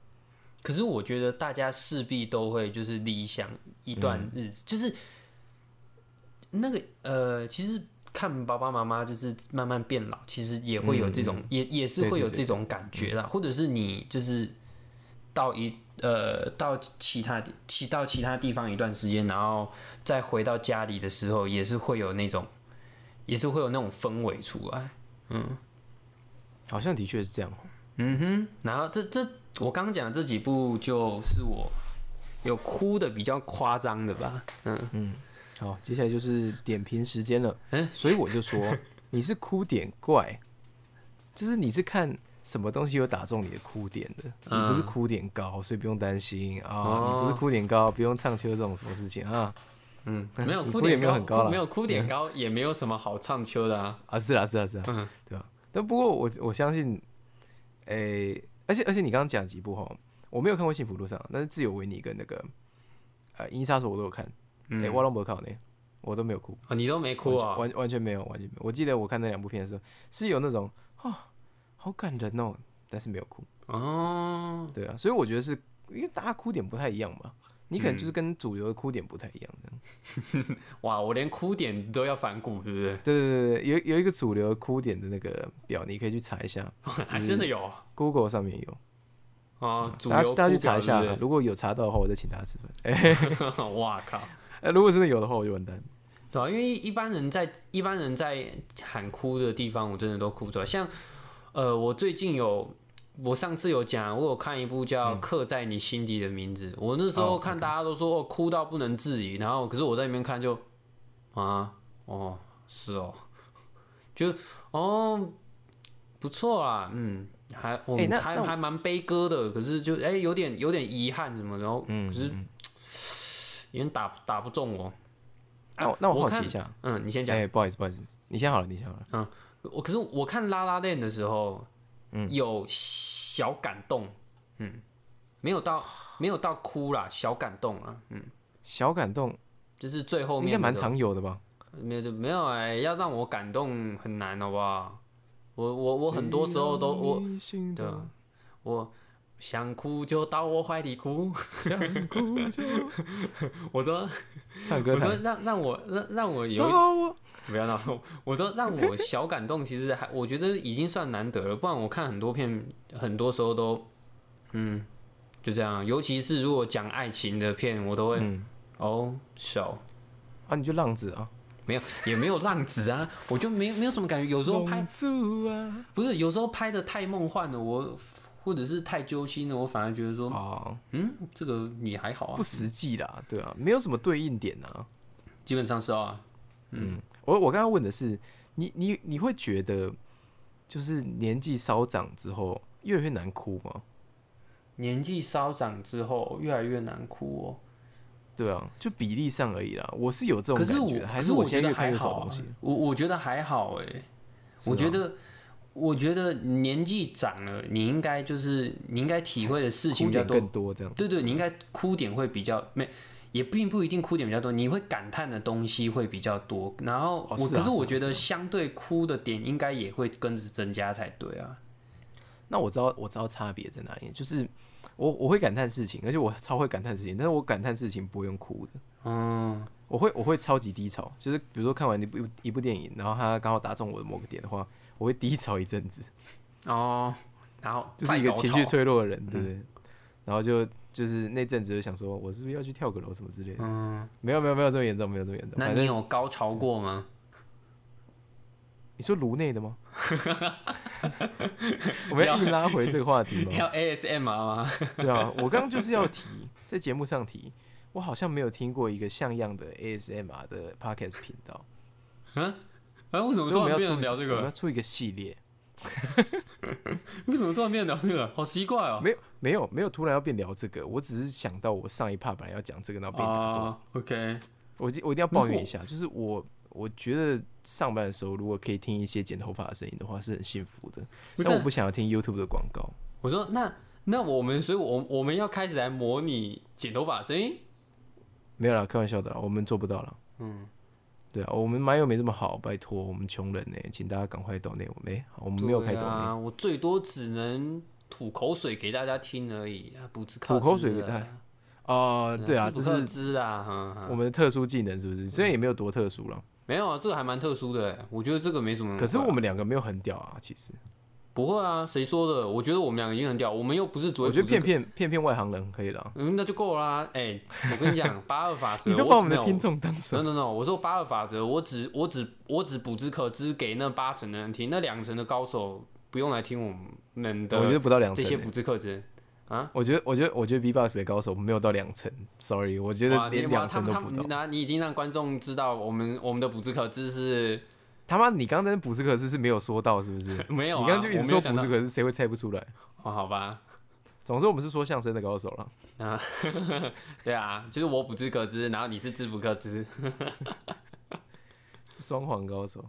可是我觉得大家势必都会就是理想一段日子，就是那个呃，其实看爸爸妈妈就是慢慢变老，其实也会有这种，也也是会有这种感觉啦，或者是你就是到一呃到其他地其到其他地方一段时间，然后再回到家里的时候，也是会有那种，也是会有那种氛围出来。嗯。好像的确是这样。哦。嗯哼，然后这这我刚讲的这几部就是我有哭的比较夸张的吧，嗯。嗯，好，接下来就是点评时间了。嗯。所以我就说 你是哭点怪，就是你是看什么东西有打中你的哭点的，你不是哭点高，所以不用担心。啊。哦。你不是哭点高，不用唱秋这种什么事情。啊嗯，没有哭点没有很高啦哭没有哭点高，也没有什么好唱秋的啊。啊！是啊，是啊，是啊，嗯对吧？但不过我我相信，诶、而且而且你刚刚讲几部哈，我没有看过《幸福路上》，但是《自由维尼》跟那个呃《银翼杀手》我都有看，嗯诶、我都没有看呢，我都没有哭。啊，你都没哭啊？完完全没有，完全没有。我记得我看那两部片的时候，是有那种啊，好感人哦，但是没有哭。哦，对啊，所以我觉得是因为大家哭点不太一样吧，你可能就是跟主流的哭点不太一样这样。哇，我连哭点都要反骨，是不是？对对对对，有有一个主流哭点的那个表，你可以去查一下 还真的有啊，Google 上面有，啊，主大流家大家去查一下如果有查到的话，我再请大家吃饭。哎、是不是哇靠！哎如果真的有的话，我就完蛋。对啊，因为一般人在一般人在喊哭的地方，我真的都哭不出来。像呃，我最近有，我上次有讲，我有看一部叫《刻在你心底的名字》，我那时候哦看大家都说哦，哭到不能自已，然后可是我在里面看就啊，哦，是哦，就哦不错啊，嗯，还我们哎那那我还还蛮悲歌的，可是就哎、有点有点遗憾什么，然后嗯，可是嗯有点打打不中我。那我那我好奇一下，嗯，你先讲。哎，不好意思，不好意思，你先好了，你先好了。嗯我可是我看拉拉链的时候，嗯。有小感动，嗯，没有到没有到哭啦，小感动啊，嗯，小感动。就是最后面应该蛮常有的吧？没有就没有哎、要让我感动很难，好不好？我我我很多时候都我对啊我想哭就到我怀里哭，想哭就 我说唱歌我说。让让我让让我有不要闹，我说让我小感动，其实还我觉得已经算难得了，不然我看很多片，很多时候都，嗯，就这样。尤其是如果讲爱情的片，我都会、嗯哦手啊，你就浪子啊，没有也没有浪子啊，我就没没有什么感觉。有时候拍住啊。不是，有时候拍的太梦幻了，我或者是太揪心了，我反而觉得说，哦，嗯，这个你还好啊不，实际啦，对啊，没有什么对应点啊。基本上是啊，嗯，我我刚刚问的是，你你你会觉得，就是年纪稍长之后越来越难哭吗？年纪稍长之后越来越难哭哦。对啊，就比例上而已啦。我是有这种可是我感觉，还可是我觉得我现在越看还好啊越少东西？我我觉得还好哎、我觉得，我觉得年纪长了，你应该就是你应该体会的事情比更。多这样。对对，你应该哭点会比较没，也并不一定哭点比较多，你会感叹的东西会比较多。然后可是我觉得相对哭的点应该也会跟着增加才对啊。那我知道我知道差别在哪里，就是我我会感叹事情，而且我超会感叹事情，但是我感叹事情不会用哭的。嗯，我会我会超级低潮，就是比如说看完一部一部电影，然后它刚好打中我的某个点的话，我会低潮一阵子，哦，然后就是一个情绪脆弱的人，对不对？然后就就是那阵子就想说，我是不是要去跳个楼什么之类的？嗯，没有没有没有这么严重，没有这么严重。那你有高潮过吗？你说颅内的吗？我们要硬拉回这个话题吗？要 ASMR 吗？对啊，我刚刚就是要提，在节目上提，我好像没有听过一个像样的 ASMR 的 podcast 频道，啊，为什么突然变成聊这个？我们要出一个系列，为什么突然变聊这个？好奇怪哦。没有没有没有突然要变聊这个，我只是想到我上一 part 本来要讲这个，然后被你打断，啊，OK，我一定我一定要抱怨一下，就是我我觉得上班的时候如果可以听一些剪头发的声音的话，是很幸福的，但我不想要听 YouTube 的广告。我说那那我们，所以我我们要开始来模拟剪头发的声音。没有啦，开玩笑的啦，我们做不到了。嗯，对啊，我们马友没这么好，拜托，我们穷人呢，请大家赶快抖内我们。哎、好我们没有开抖内、啊，我最多只能吐口水给大家听而已，啊不是靠吐口水给大家哦、对啊，不这是克知啊，我们的特殊技能，是不是？虽然也没有多特殊了，没有啊，这个还蛮特殊的，我觉得这个没什么。可是我们两个没有很屌啊，其实。不会啊，谁说的？我觉得我们两个已经很屌，我们又不是只会我觉得骗骗骗骗外行人可以了。嗯，那就够啦。哎、我跟你讲，八二法则，你都把我们的听众当什 no？no no，我说八二法则，我只我只我只补之可知给那八成的人听，那两成的高手不用来听我们的我觉得不到两成欸。这些补之可知啊。我觉得，我觉得，我觉得 B-box 的高手没有到两成，sorry，我觉得连两成都不到。那你已经让观众知道我们我们的补之可知是他妈，你刚刚那补斯克斯是没有说到，是不是？没有、啊，你刚刚就一直说补斯克斯，谁会猜不出来？哦，好吧，总之，我们是说相声的高手了。啊，对啊，就是我补之可知，然后你是知不可知。是双簧高手。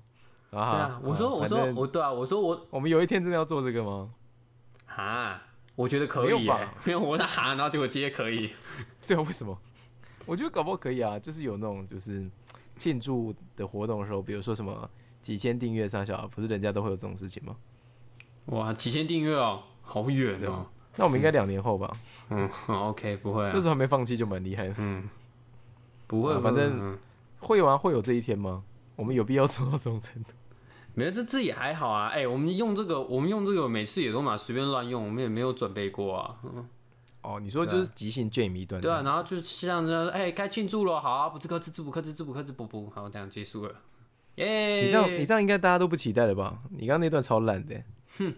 对啊啊，我说我说我对啊，我说我我们有一天真的要做这个吗？啊，我觉得可以耶没有吧没有我那哈，然后结果接可以。对啊，为什么？我觉得搞不好可以啊，就是有那种就是庆祝的活动的时候，比如说什么几千订阅上小，不是人家都会有这种事情吗？哇，几千订阅哦，好远哦。那我们应该两年后吧，嗯，OK，不会啊那，时候还没放弃就蛮厉害的。嗯，不会，啊反正会嗯会吗？会有这一天吗？我们有必要做到这种程度？没有，这这也还好啊。哎、我们用这个，我们用这个，每次也都嘛随便乱用，我们也没有准备过啊。嗯，哦，你说就是即兴 jam 一段，对啊，然后就像这样，哎、该庆祝了，好啊，不知克制，自不克制，自不克制，不不，好，这样结束了。耶、你这样你这样应该大家都不期待了吧？你刚刚那段超烂的，哼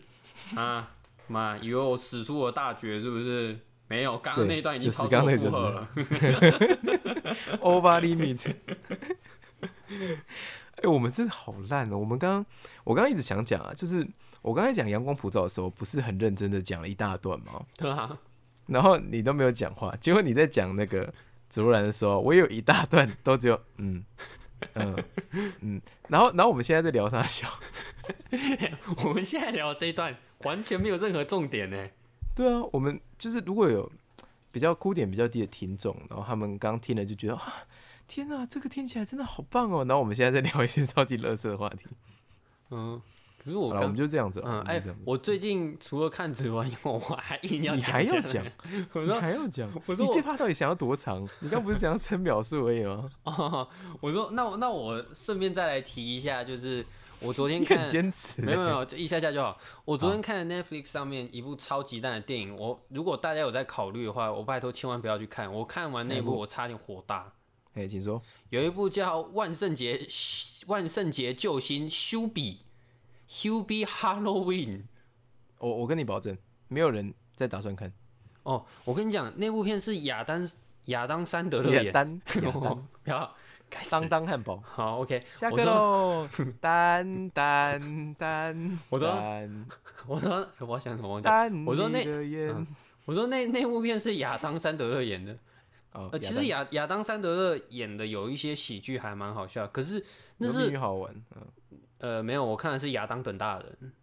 啊，妈，以为我使出我大绝是不是？没有，刚刚那段已经就是超出刚刚那就是我负荷了。over limit。哎、我们真的好烂哦！我们刚刚，我刚刚一直想讲啊，就是我刚才讲阳光普照的时候，不是很认真的讲了一大段吗？对啊，然后你都没有讲话，结果你在讲那个紫罗兰的时候，我有一大段都只有嗯嗯嗯，然后然后我们现在在聊他笑，我们现在聊这一段完全没有任何重点呢。对啊，我们就是如果有比较哭点比较低的听众，然后他们刚听了就觉得啊，天啊，这个听起来真的好棒哦。然后我们现在在聊一些超级乐色的话题，嗯，可是我好，我们就这样子啊，嗯，哎、我最近除了看指纹以外，我还硬要你还要讲，我你说还要讲，我说我你这趴到底想要多长？你刚不是讲要称秒数而已吗？哦，我说那我那我顺便再来提一下，就是我昨天看。坚持，没有没有，就 一下下就好。我昨天看的 Netflix 上面一部超级烂的电影，我如果大家有在考虑的话，我拜托千万不要去看。我看完那部我差点火大。哎，请说。有一部叫《万圣节万圣节救星修比 Hubie Halloween》我我跟你保证，没有人在打算看。哦，我跟你讲，那部片是亚当亚当山德勒演。亚丹，亚 丹，不要，当当汉堡，好，OK。下课喽！丹丹丹，我说 我说我要想什么我说那我说那那部片是亚当山德勒演的。哦呃，其实亚亚当山德勒演的有一些喜剧还蛮好笑，可是那是好玩。嗯，呃没有，我看的是亚当等大人，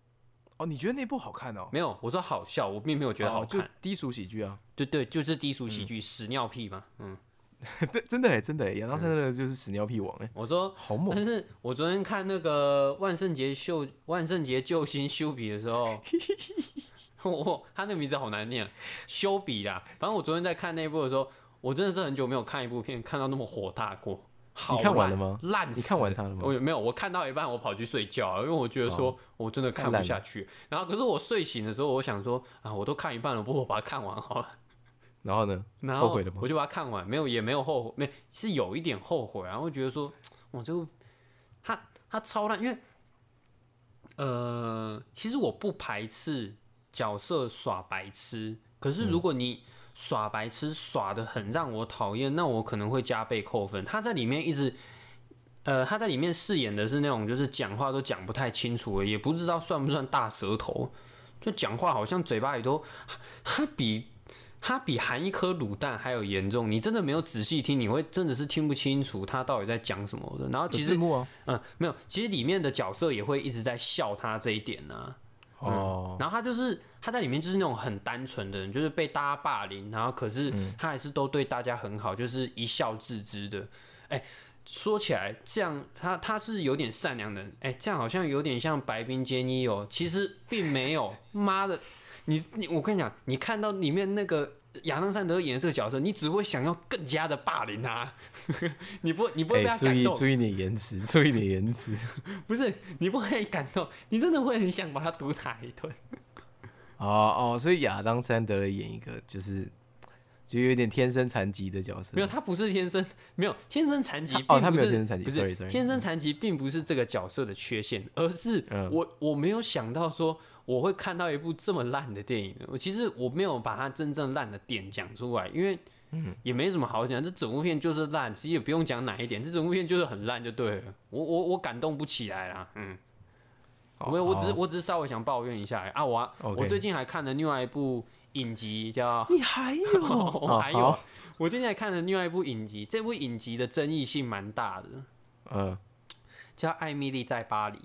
哦，你觉得那部好看哦？没有，我说好笑，我并没有觉得好哦就看。低俗喜剧啊，对对，就是低俗喜剧，屎尿屁嘛，嗯，对，真的哎，真的哎，亚当山德就是屎尿屁王哎，我说。好猛但！是我昨天看那个万圣节秀万圣节救星修比的时候，我他那名字好难念，修比啦。反正我昨天在看那一部的时候，我真的是很久没有看一部片看到那么火大过。好你看完了烂吗烂死！你看完它了吗我也没有，我看到一半我跑去睡觉，因为我觉得说我真的看不下去。然后可是我睡醒的时候，我想说啊，我都看一半了，不如我把它看完好了。然后呢？然后后悔了吗我就把它看完，没有也没有后悔，没是有一点后悔啊，然后觉得说，我就他他超烂，因为呃，其实我不排斥角色耍白痴，可是如果你耍白痴耍的很让我讨厌，那我可能会加倍扣分。他在里面一直。呃，他在里面饰演的是那种，就是讲话都讲不太清楚的，也不知道算不算大舌头，就讲话好像嘴巴里都，他比他比含一颗卤蛋还有严重。你真的没有仔细听，你会真的是听不清楚他到底在讲什么的。然后其实，嗯，没有，其实里面的角色也会一直在笑他这一点呢、哦，然后他就是他在里面就是那种很单纯的人，就是被大家霸凌，然后可是他还是都对大家很好，就是一笑置之的。哎、说起来这样，他他是有点善良的人。哎、这样好像有点像白冰杰尼哦，其实并没有。妈的，你你我跟你讲，你看到里面那个。亚当·山德演的这个角色，你只会想要更加的霸凌他，你不你不会被他感动，意注意你的言辞，注意你的言辞。不是你不会感动，你真的会很想把他毒打一顿。哦哦，所以亚当·山德演一个就是就有点天生残疾的角色，没有，他不是天生没有天生残疾，哦他并不是没有天生残疾不是 sorry，sorry。天生残疾，并不是这个角色的缺陷，而是嗯。我我没有想到说我会看到一部这么烂的电影。我其实我没有把它真正烂的点讲出来，因为嗯也没什么好讲，这整部片就是烂，其实也不用讲哪一点，这整部片就是很烂就对了。我我我感动不起来啦，嗯。哦没有，我只是好我只是稍微想抱怨一下啊，我我最近还看了另外一部影集叫你还有我 还有我最近还看了另外一部影集，这部影集的争议性蛮大的，嗯，叫《艾米丽在巴黎》。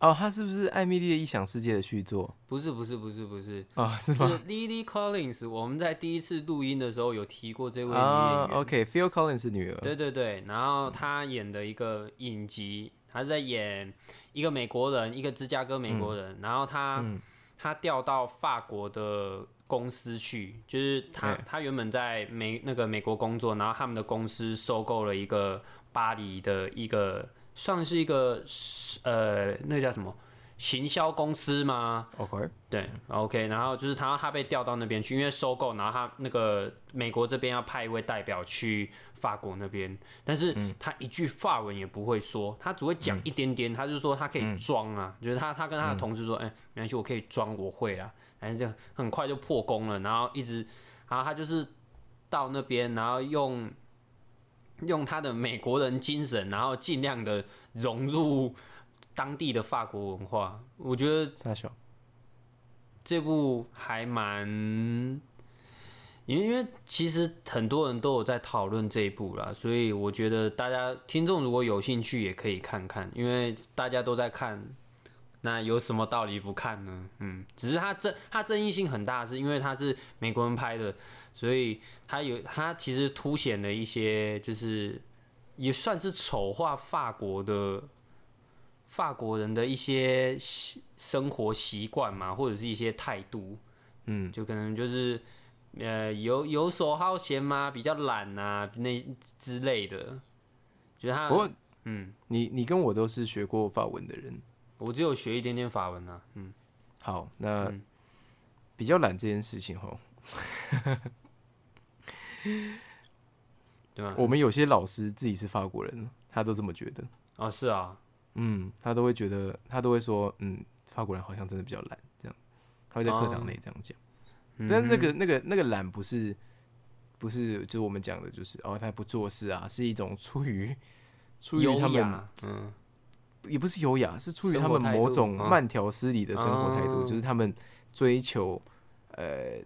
哦，他是不是《艾米丽的异想世界》的续作不是不是不是不是，啊？是是吗？Lily Collins。我们在第一次录音的时候有提过这位女啊演员。，OK，Phil Collins 是女儿，对对对，然后她演的一个影集，她是在演一个美国人，一个芝加哥美国人，然后她、嗯她调到法国的公司去，就是她对她原本在美那个美国工作，然后他们的公司收购了一个巴黎的一个算是一个呃那个叫什么行销公司吗？，OK，对，OK，然后就是他他被调到那边去，因为收购，然后他那个美国这边要派一位代表去法国那边，但是他一句法文也不会说，他只会讲一点点，他就说他可以装啊，就是他他跟他的同事说，哎、没关系，我可以装，我会啦，反正就很快就破功了，然后一直，然后他就是到那边，然后用用他的美国人精神，然后尽量的融入当地的法国文化。我觉得这部还蛮，因为因为其实很多人都有在讨论这一部啦，所以我觉得大家听众如果有兴趣也可以看看，因为大家都在看，那有什么道理不看呢？嗯，只是它争它争议性很大，是因为它是美国人拍的，所以他有他其实凸显了一些就是也算是丑化法国的法国人的一些生活习惯嘛，或者是一些态度，嗯，就可能就是呃游游手好闲嘛，比较懒啊那之类的。觉得他不过嗯，你你跟我都是学过法文的人，我只有学一点点法文啊，嗯，好，那嗯。比较懒这件事情吼，对吧？我们有些老师自己是法国人，他都这么觉得。哦，是啊，嗯，他都会觉得，他都会说，嗯，法国人好像真的比较懒，这样，他会在课堂内这样讲。嗯但是那个、那个、那个懒不是，不是，就是我们讲的，就是哦，他不做事啊，是一种出于 出于优他们，雅，嗯，也不是优雅，是出于他们某种嗯慢条斯理的生活态度，哦。就是他们追求，呃，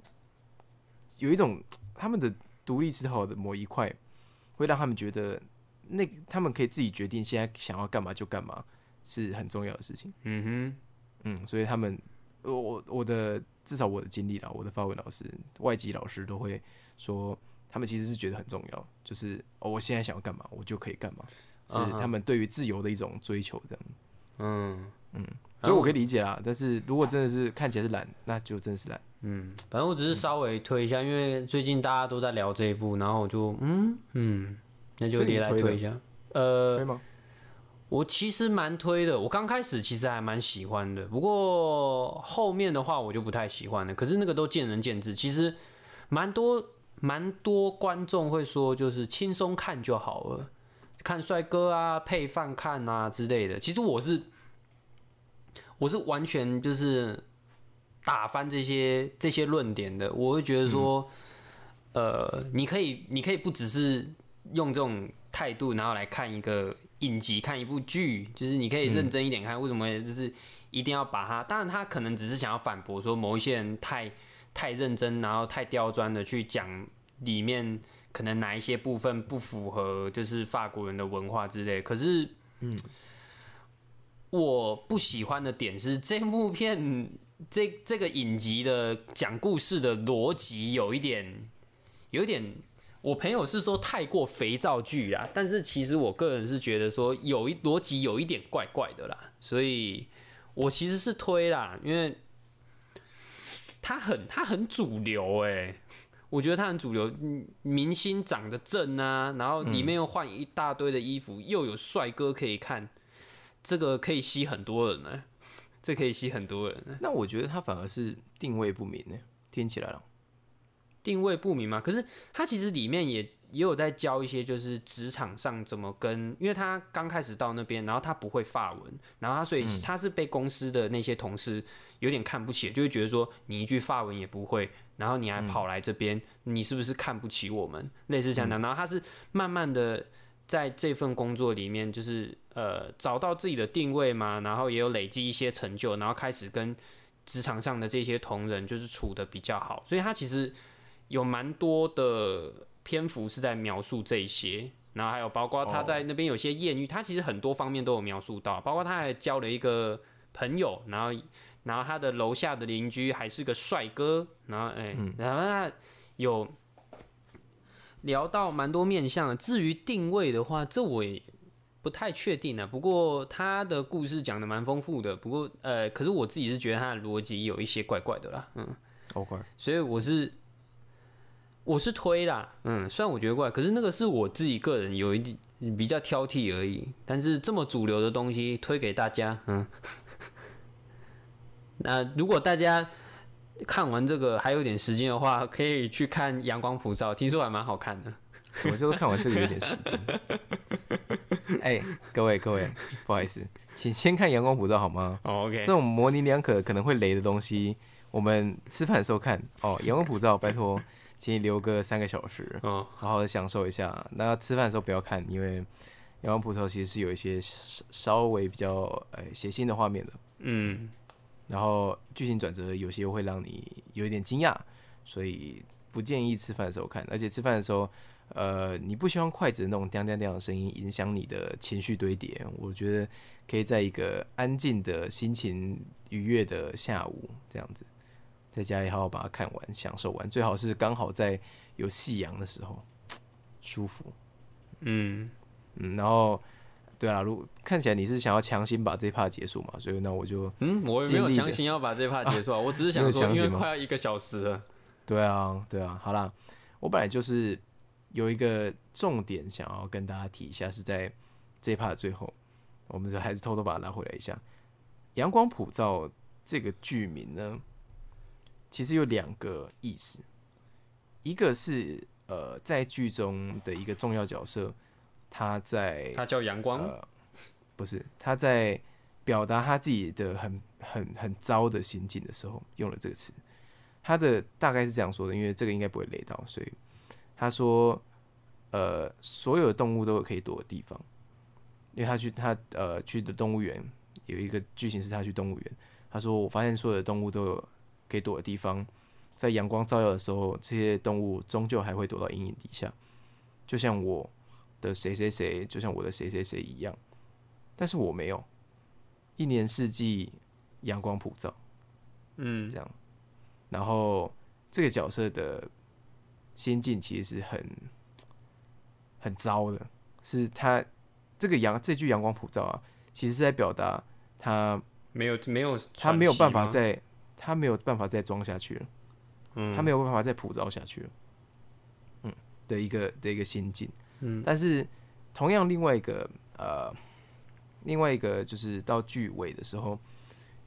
有一种他们的独立思考的某一块，会让他们觉得那个他们可以自己决定现在想要干嘛就干嘛，是很重要的事情。嗯哼嗯，所以他们，我我我的至少我的经历啦，我的法文老师、外籍老师都会说，他们其实是觉得很重要，就是哦，我现在想要干嘛，我就可以干嘛，是他们对于自由的一种追求，这样。嗯，嗯所以我可以理解啦，但是如果真的是看起来是懒，那就真的是懒。嗯，反正我只是稍微推一下，因为最近大家都在聊这一部，然后我就嗯嗯，那就所以你也是推的来推一下。呃？我其实蛮推的，我刚开始其实还蛮喜欢的，不过后面的话我就不太喜欢了。可是那个都见仁见智，其实蛮多蛮多观众会说，就是轻松看就好了，看帅哥啊、配饭看啊之类的。其实我是我是完全就是打翻这些这些论点的，我会觉得说，呃，你可以你可以不只是用这种态度，然后来看一个影集、看一部剧，就是你可以认真一点看。为什么就是一定要把它？当然，他可能只是想要反驳说某一些人太太认真，然后太刁钻的去讲里面可能哪一些部分不符合就是法国人的文化之类。可是，嗯，我不喜欢的点是这部片 这这个影集的讲故事的逻辑有一点有一点。我朋友是说太过肥皂剧啊，但是其实我个人是觉得说有一逻辑有一点怪怪的啦，所以我其实是推啦，因为他很他很主流哎、我觉得他很主流，明星长得正啊，然后里面又换一大堆的衣服，又有帅哥可以看，这个可以吸很多人呢、这可以吸很多人呢、那我觉得他反而是定位不明呢，听起来了。定位不明嘛。可是他其实里面也也有在教一些，就是职场上怎么跟，因为他刚开始到那边，然后他不会法文，然后他所以他是被公司的那些同事有点看不起，就会觉得说你一句法文也不会，然后你还跑来这边，你是不是看不起我们？类似这样的。然后他是慢慢的在这份工作里面，就是呃找到自己的定位嘛，然后也有累积一些成就，然后开始跟职场上的这些同仁就是处的比较好，所以他其实。有蛮多的篇幅是在描述这一些，然后还有包括他在那边有些艳遇，他其实很多方面都有描述到，包括他还交了一个朋友，然后然后他的楼下的邻居还是个帅哥，然后哎，然后他有聊到蛮多面向。至于定位的话，这我也不太确定啊。不过他的故事讲的蛮丰富的，不过呃，可是我自己是觉得他的逻辑有一些怪怪的啦，嗯。OK，所以我是我是推啦，嗯，虽然我觉得怪，可是那个是我自己个人有一点比较挑剔而已。但是这么主流的东西推给大家，嗯，那如果大家看完这个还有点时间的话，可以去看《阳光普照》，听说还蛮好看的。什么时候看完这个有点时间？哎、各位各位，不好意思，请先看《阳光普照》好吗？哦 OK，这种模棱两可、可能会雷的东西，我们吃饭的时候看哦。阳光普照，拜托，请你留个三个小时，哦，好好的享受一下。那吃饭的时候不要看，因为《阳光普照》其实是有一些稍稍微比较呃血腥的画面的，嗯，然后剧情转折有些会让你有一点惊讶，所以不建议吃饭的时候看。而且吃饭的时候，呃，你不希望筷子那种叮叮叮的声音影响你的情绪堆叠。我觉得可以在一个安静的心情愉悦的下午这样子，在家里好好把它看完，享受完，最好是刚好在有夕阳的时候，舒服。嗯，嗯，然后对啊，如看起来你是想要强行把这一趴结束嘛，所以那我就嗯，我也没有强行要把这趴结束啊，我只是想说，因为快要一个小时了，对啊，对啊，好啦，我本来就是有一个重点想要跟大家提一下，是在这一趴的最后，我们就还是偷偷把它拉回来一下。阳光普照这个剧名呢，其实有两个意思，一个是呃在剧中的一个重要角色，他在他叫阳光，呃，不是他在表达他自己的很很很糟的心境的时候用了这个词。他的大概是这样说的，因为这个应该不会雷到，所以他说，呃，所有的动物都有可以躲的地方，因为他去他呃去的动物园有一个剧情是他去动物园，他说我发现所有的动物都有可以躲的地方，在阳光照耀的时候，这些动物终究还会躲到阴影底下，就像我的谁谁谁，就像我的谁谁谁一样，但是我没有，一年四季阳光普照。嗯这样。然后这个角色的心境其实是很很糟的，是他这个阳这句阳光普照啊，其实是在表达他没有没有他没有办法再他没有办法再装下去了，嗯。他没有办法再普照下去了，嗯的一个的一个心境。嗯。但是同样另外一个呃，另外一个就是到剧尾的时候，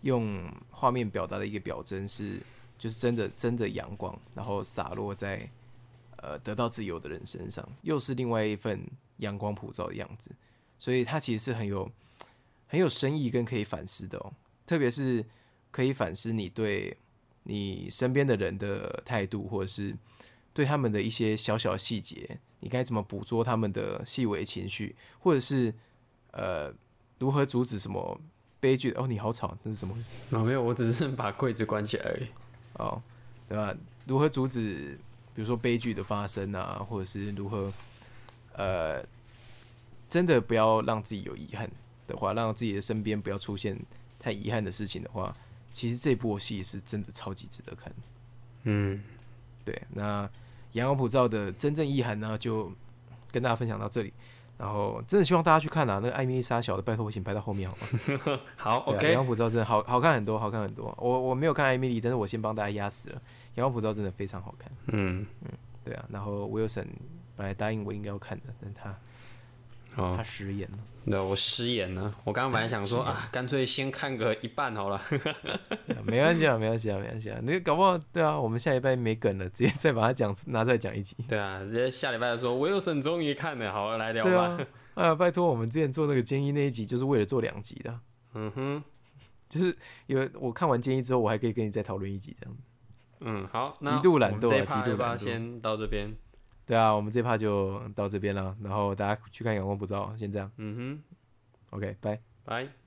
用画面表达的一个表征是，就是真的真的阳光，然后洒落在呃得到自由的人身上，又是另外一份阳光普照的样子。所以它其实是很有很有深意跟可以反思的哦，特别是可以反思你对你身边的人的态度，或者是对他们的一些小小细节，你该怎么捕捉他们的细微情绪，或者是呃如何阻止什么悲剧？哦，你好吵，这是怎么回事？哦没有，我只是把柜子关起来而已。哦，对吧？如何阻止，比如说悲剧的发生啊，或者是如何呃真的不要让自己有遗憾的话，让自己的身边不要出现太遗憾的事情的话，其实这部戏是真的超级值得看。嗯，对，那阳光普照的真正意涵呢，就跟大家分享到这里。然后真的希望大家去看啊，那个艾米丽莎小的，拜托我请排到后面好吗？好对啊阳，OK，光普照真的好好看很多，好看很多。我我没有看艾米丽，但是我先帮大家压死了。阳光普照真的非常好看，嗯嗯，对啊。然后 Wilson 本来答应我应该要看的，但他哦他，食言了。那我失言了。我刚刚本来想说啊，干脆先看个一半好了。没关系啊，没关系啊，没关系啊。那个搞不好，对啊，我们下礼拜没梗了，直接再把它讲拿出来讲一集。对啊，直接下礼拜就说我有审终于看了，好来聊吧。啊，拜托，我们之前做那个建议那一集，就是为了做两集的。嗯哼，就是因为我看完建议之后，我还可以跟你再讨论一集这样子。嗯，好，那极度懒惰啊我们这趴极度懒惰先到这边？对啊，我们这趴就到这边了，然后大家去看阳光普照，先这样嗯哼，OK，拜。哼，拜。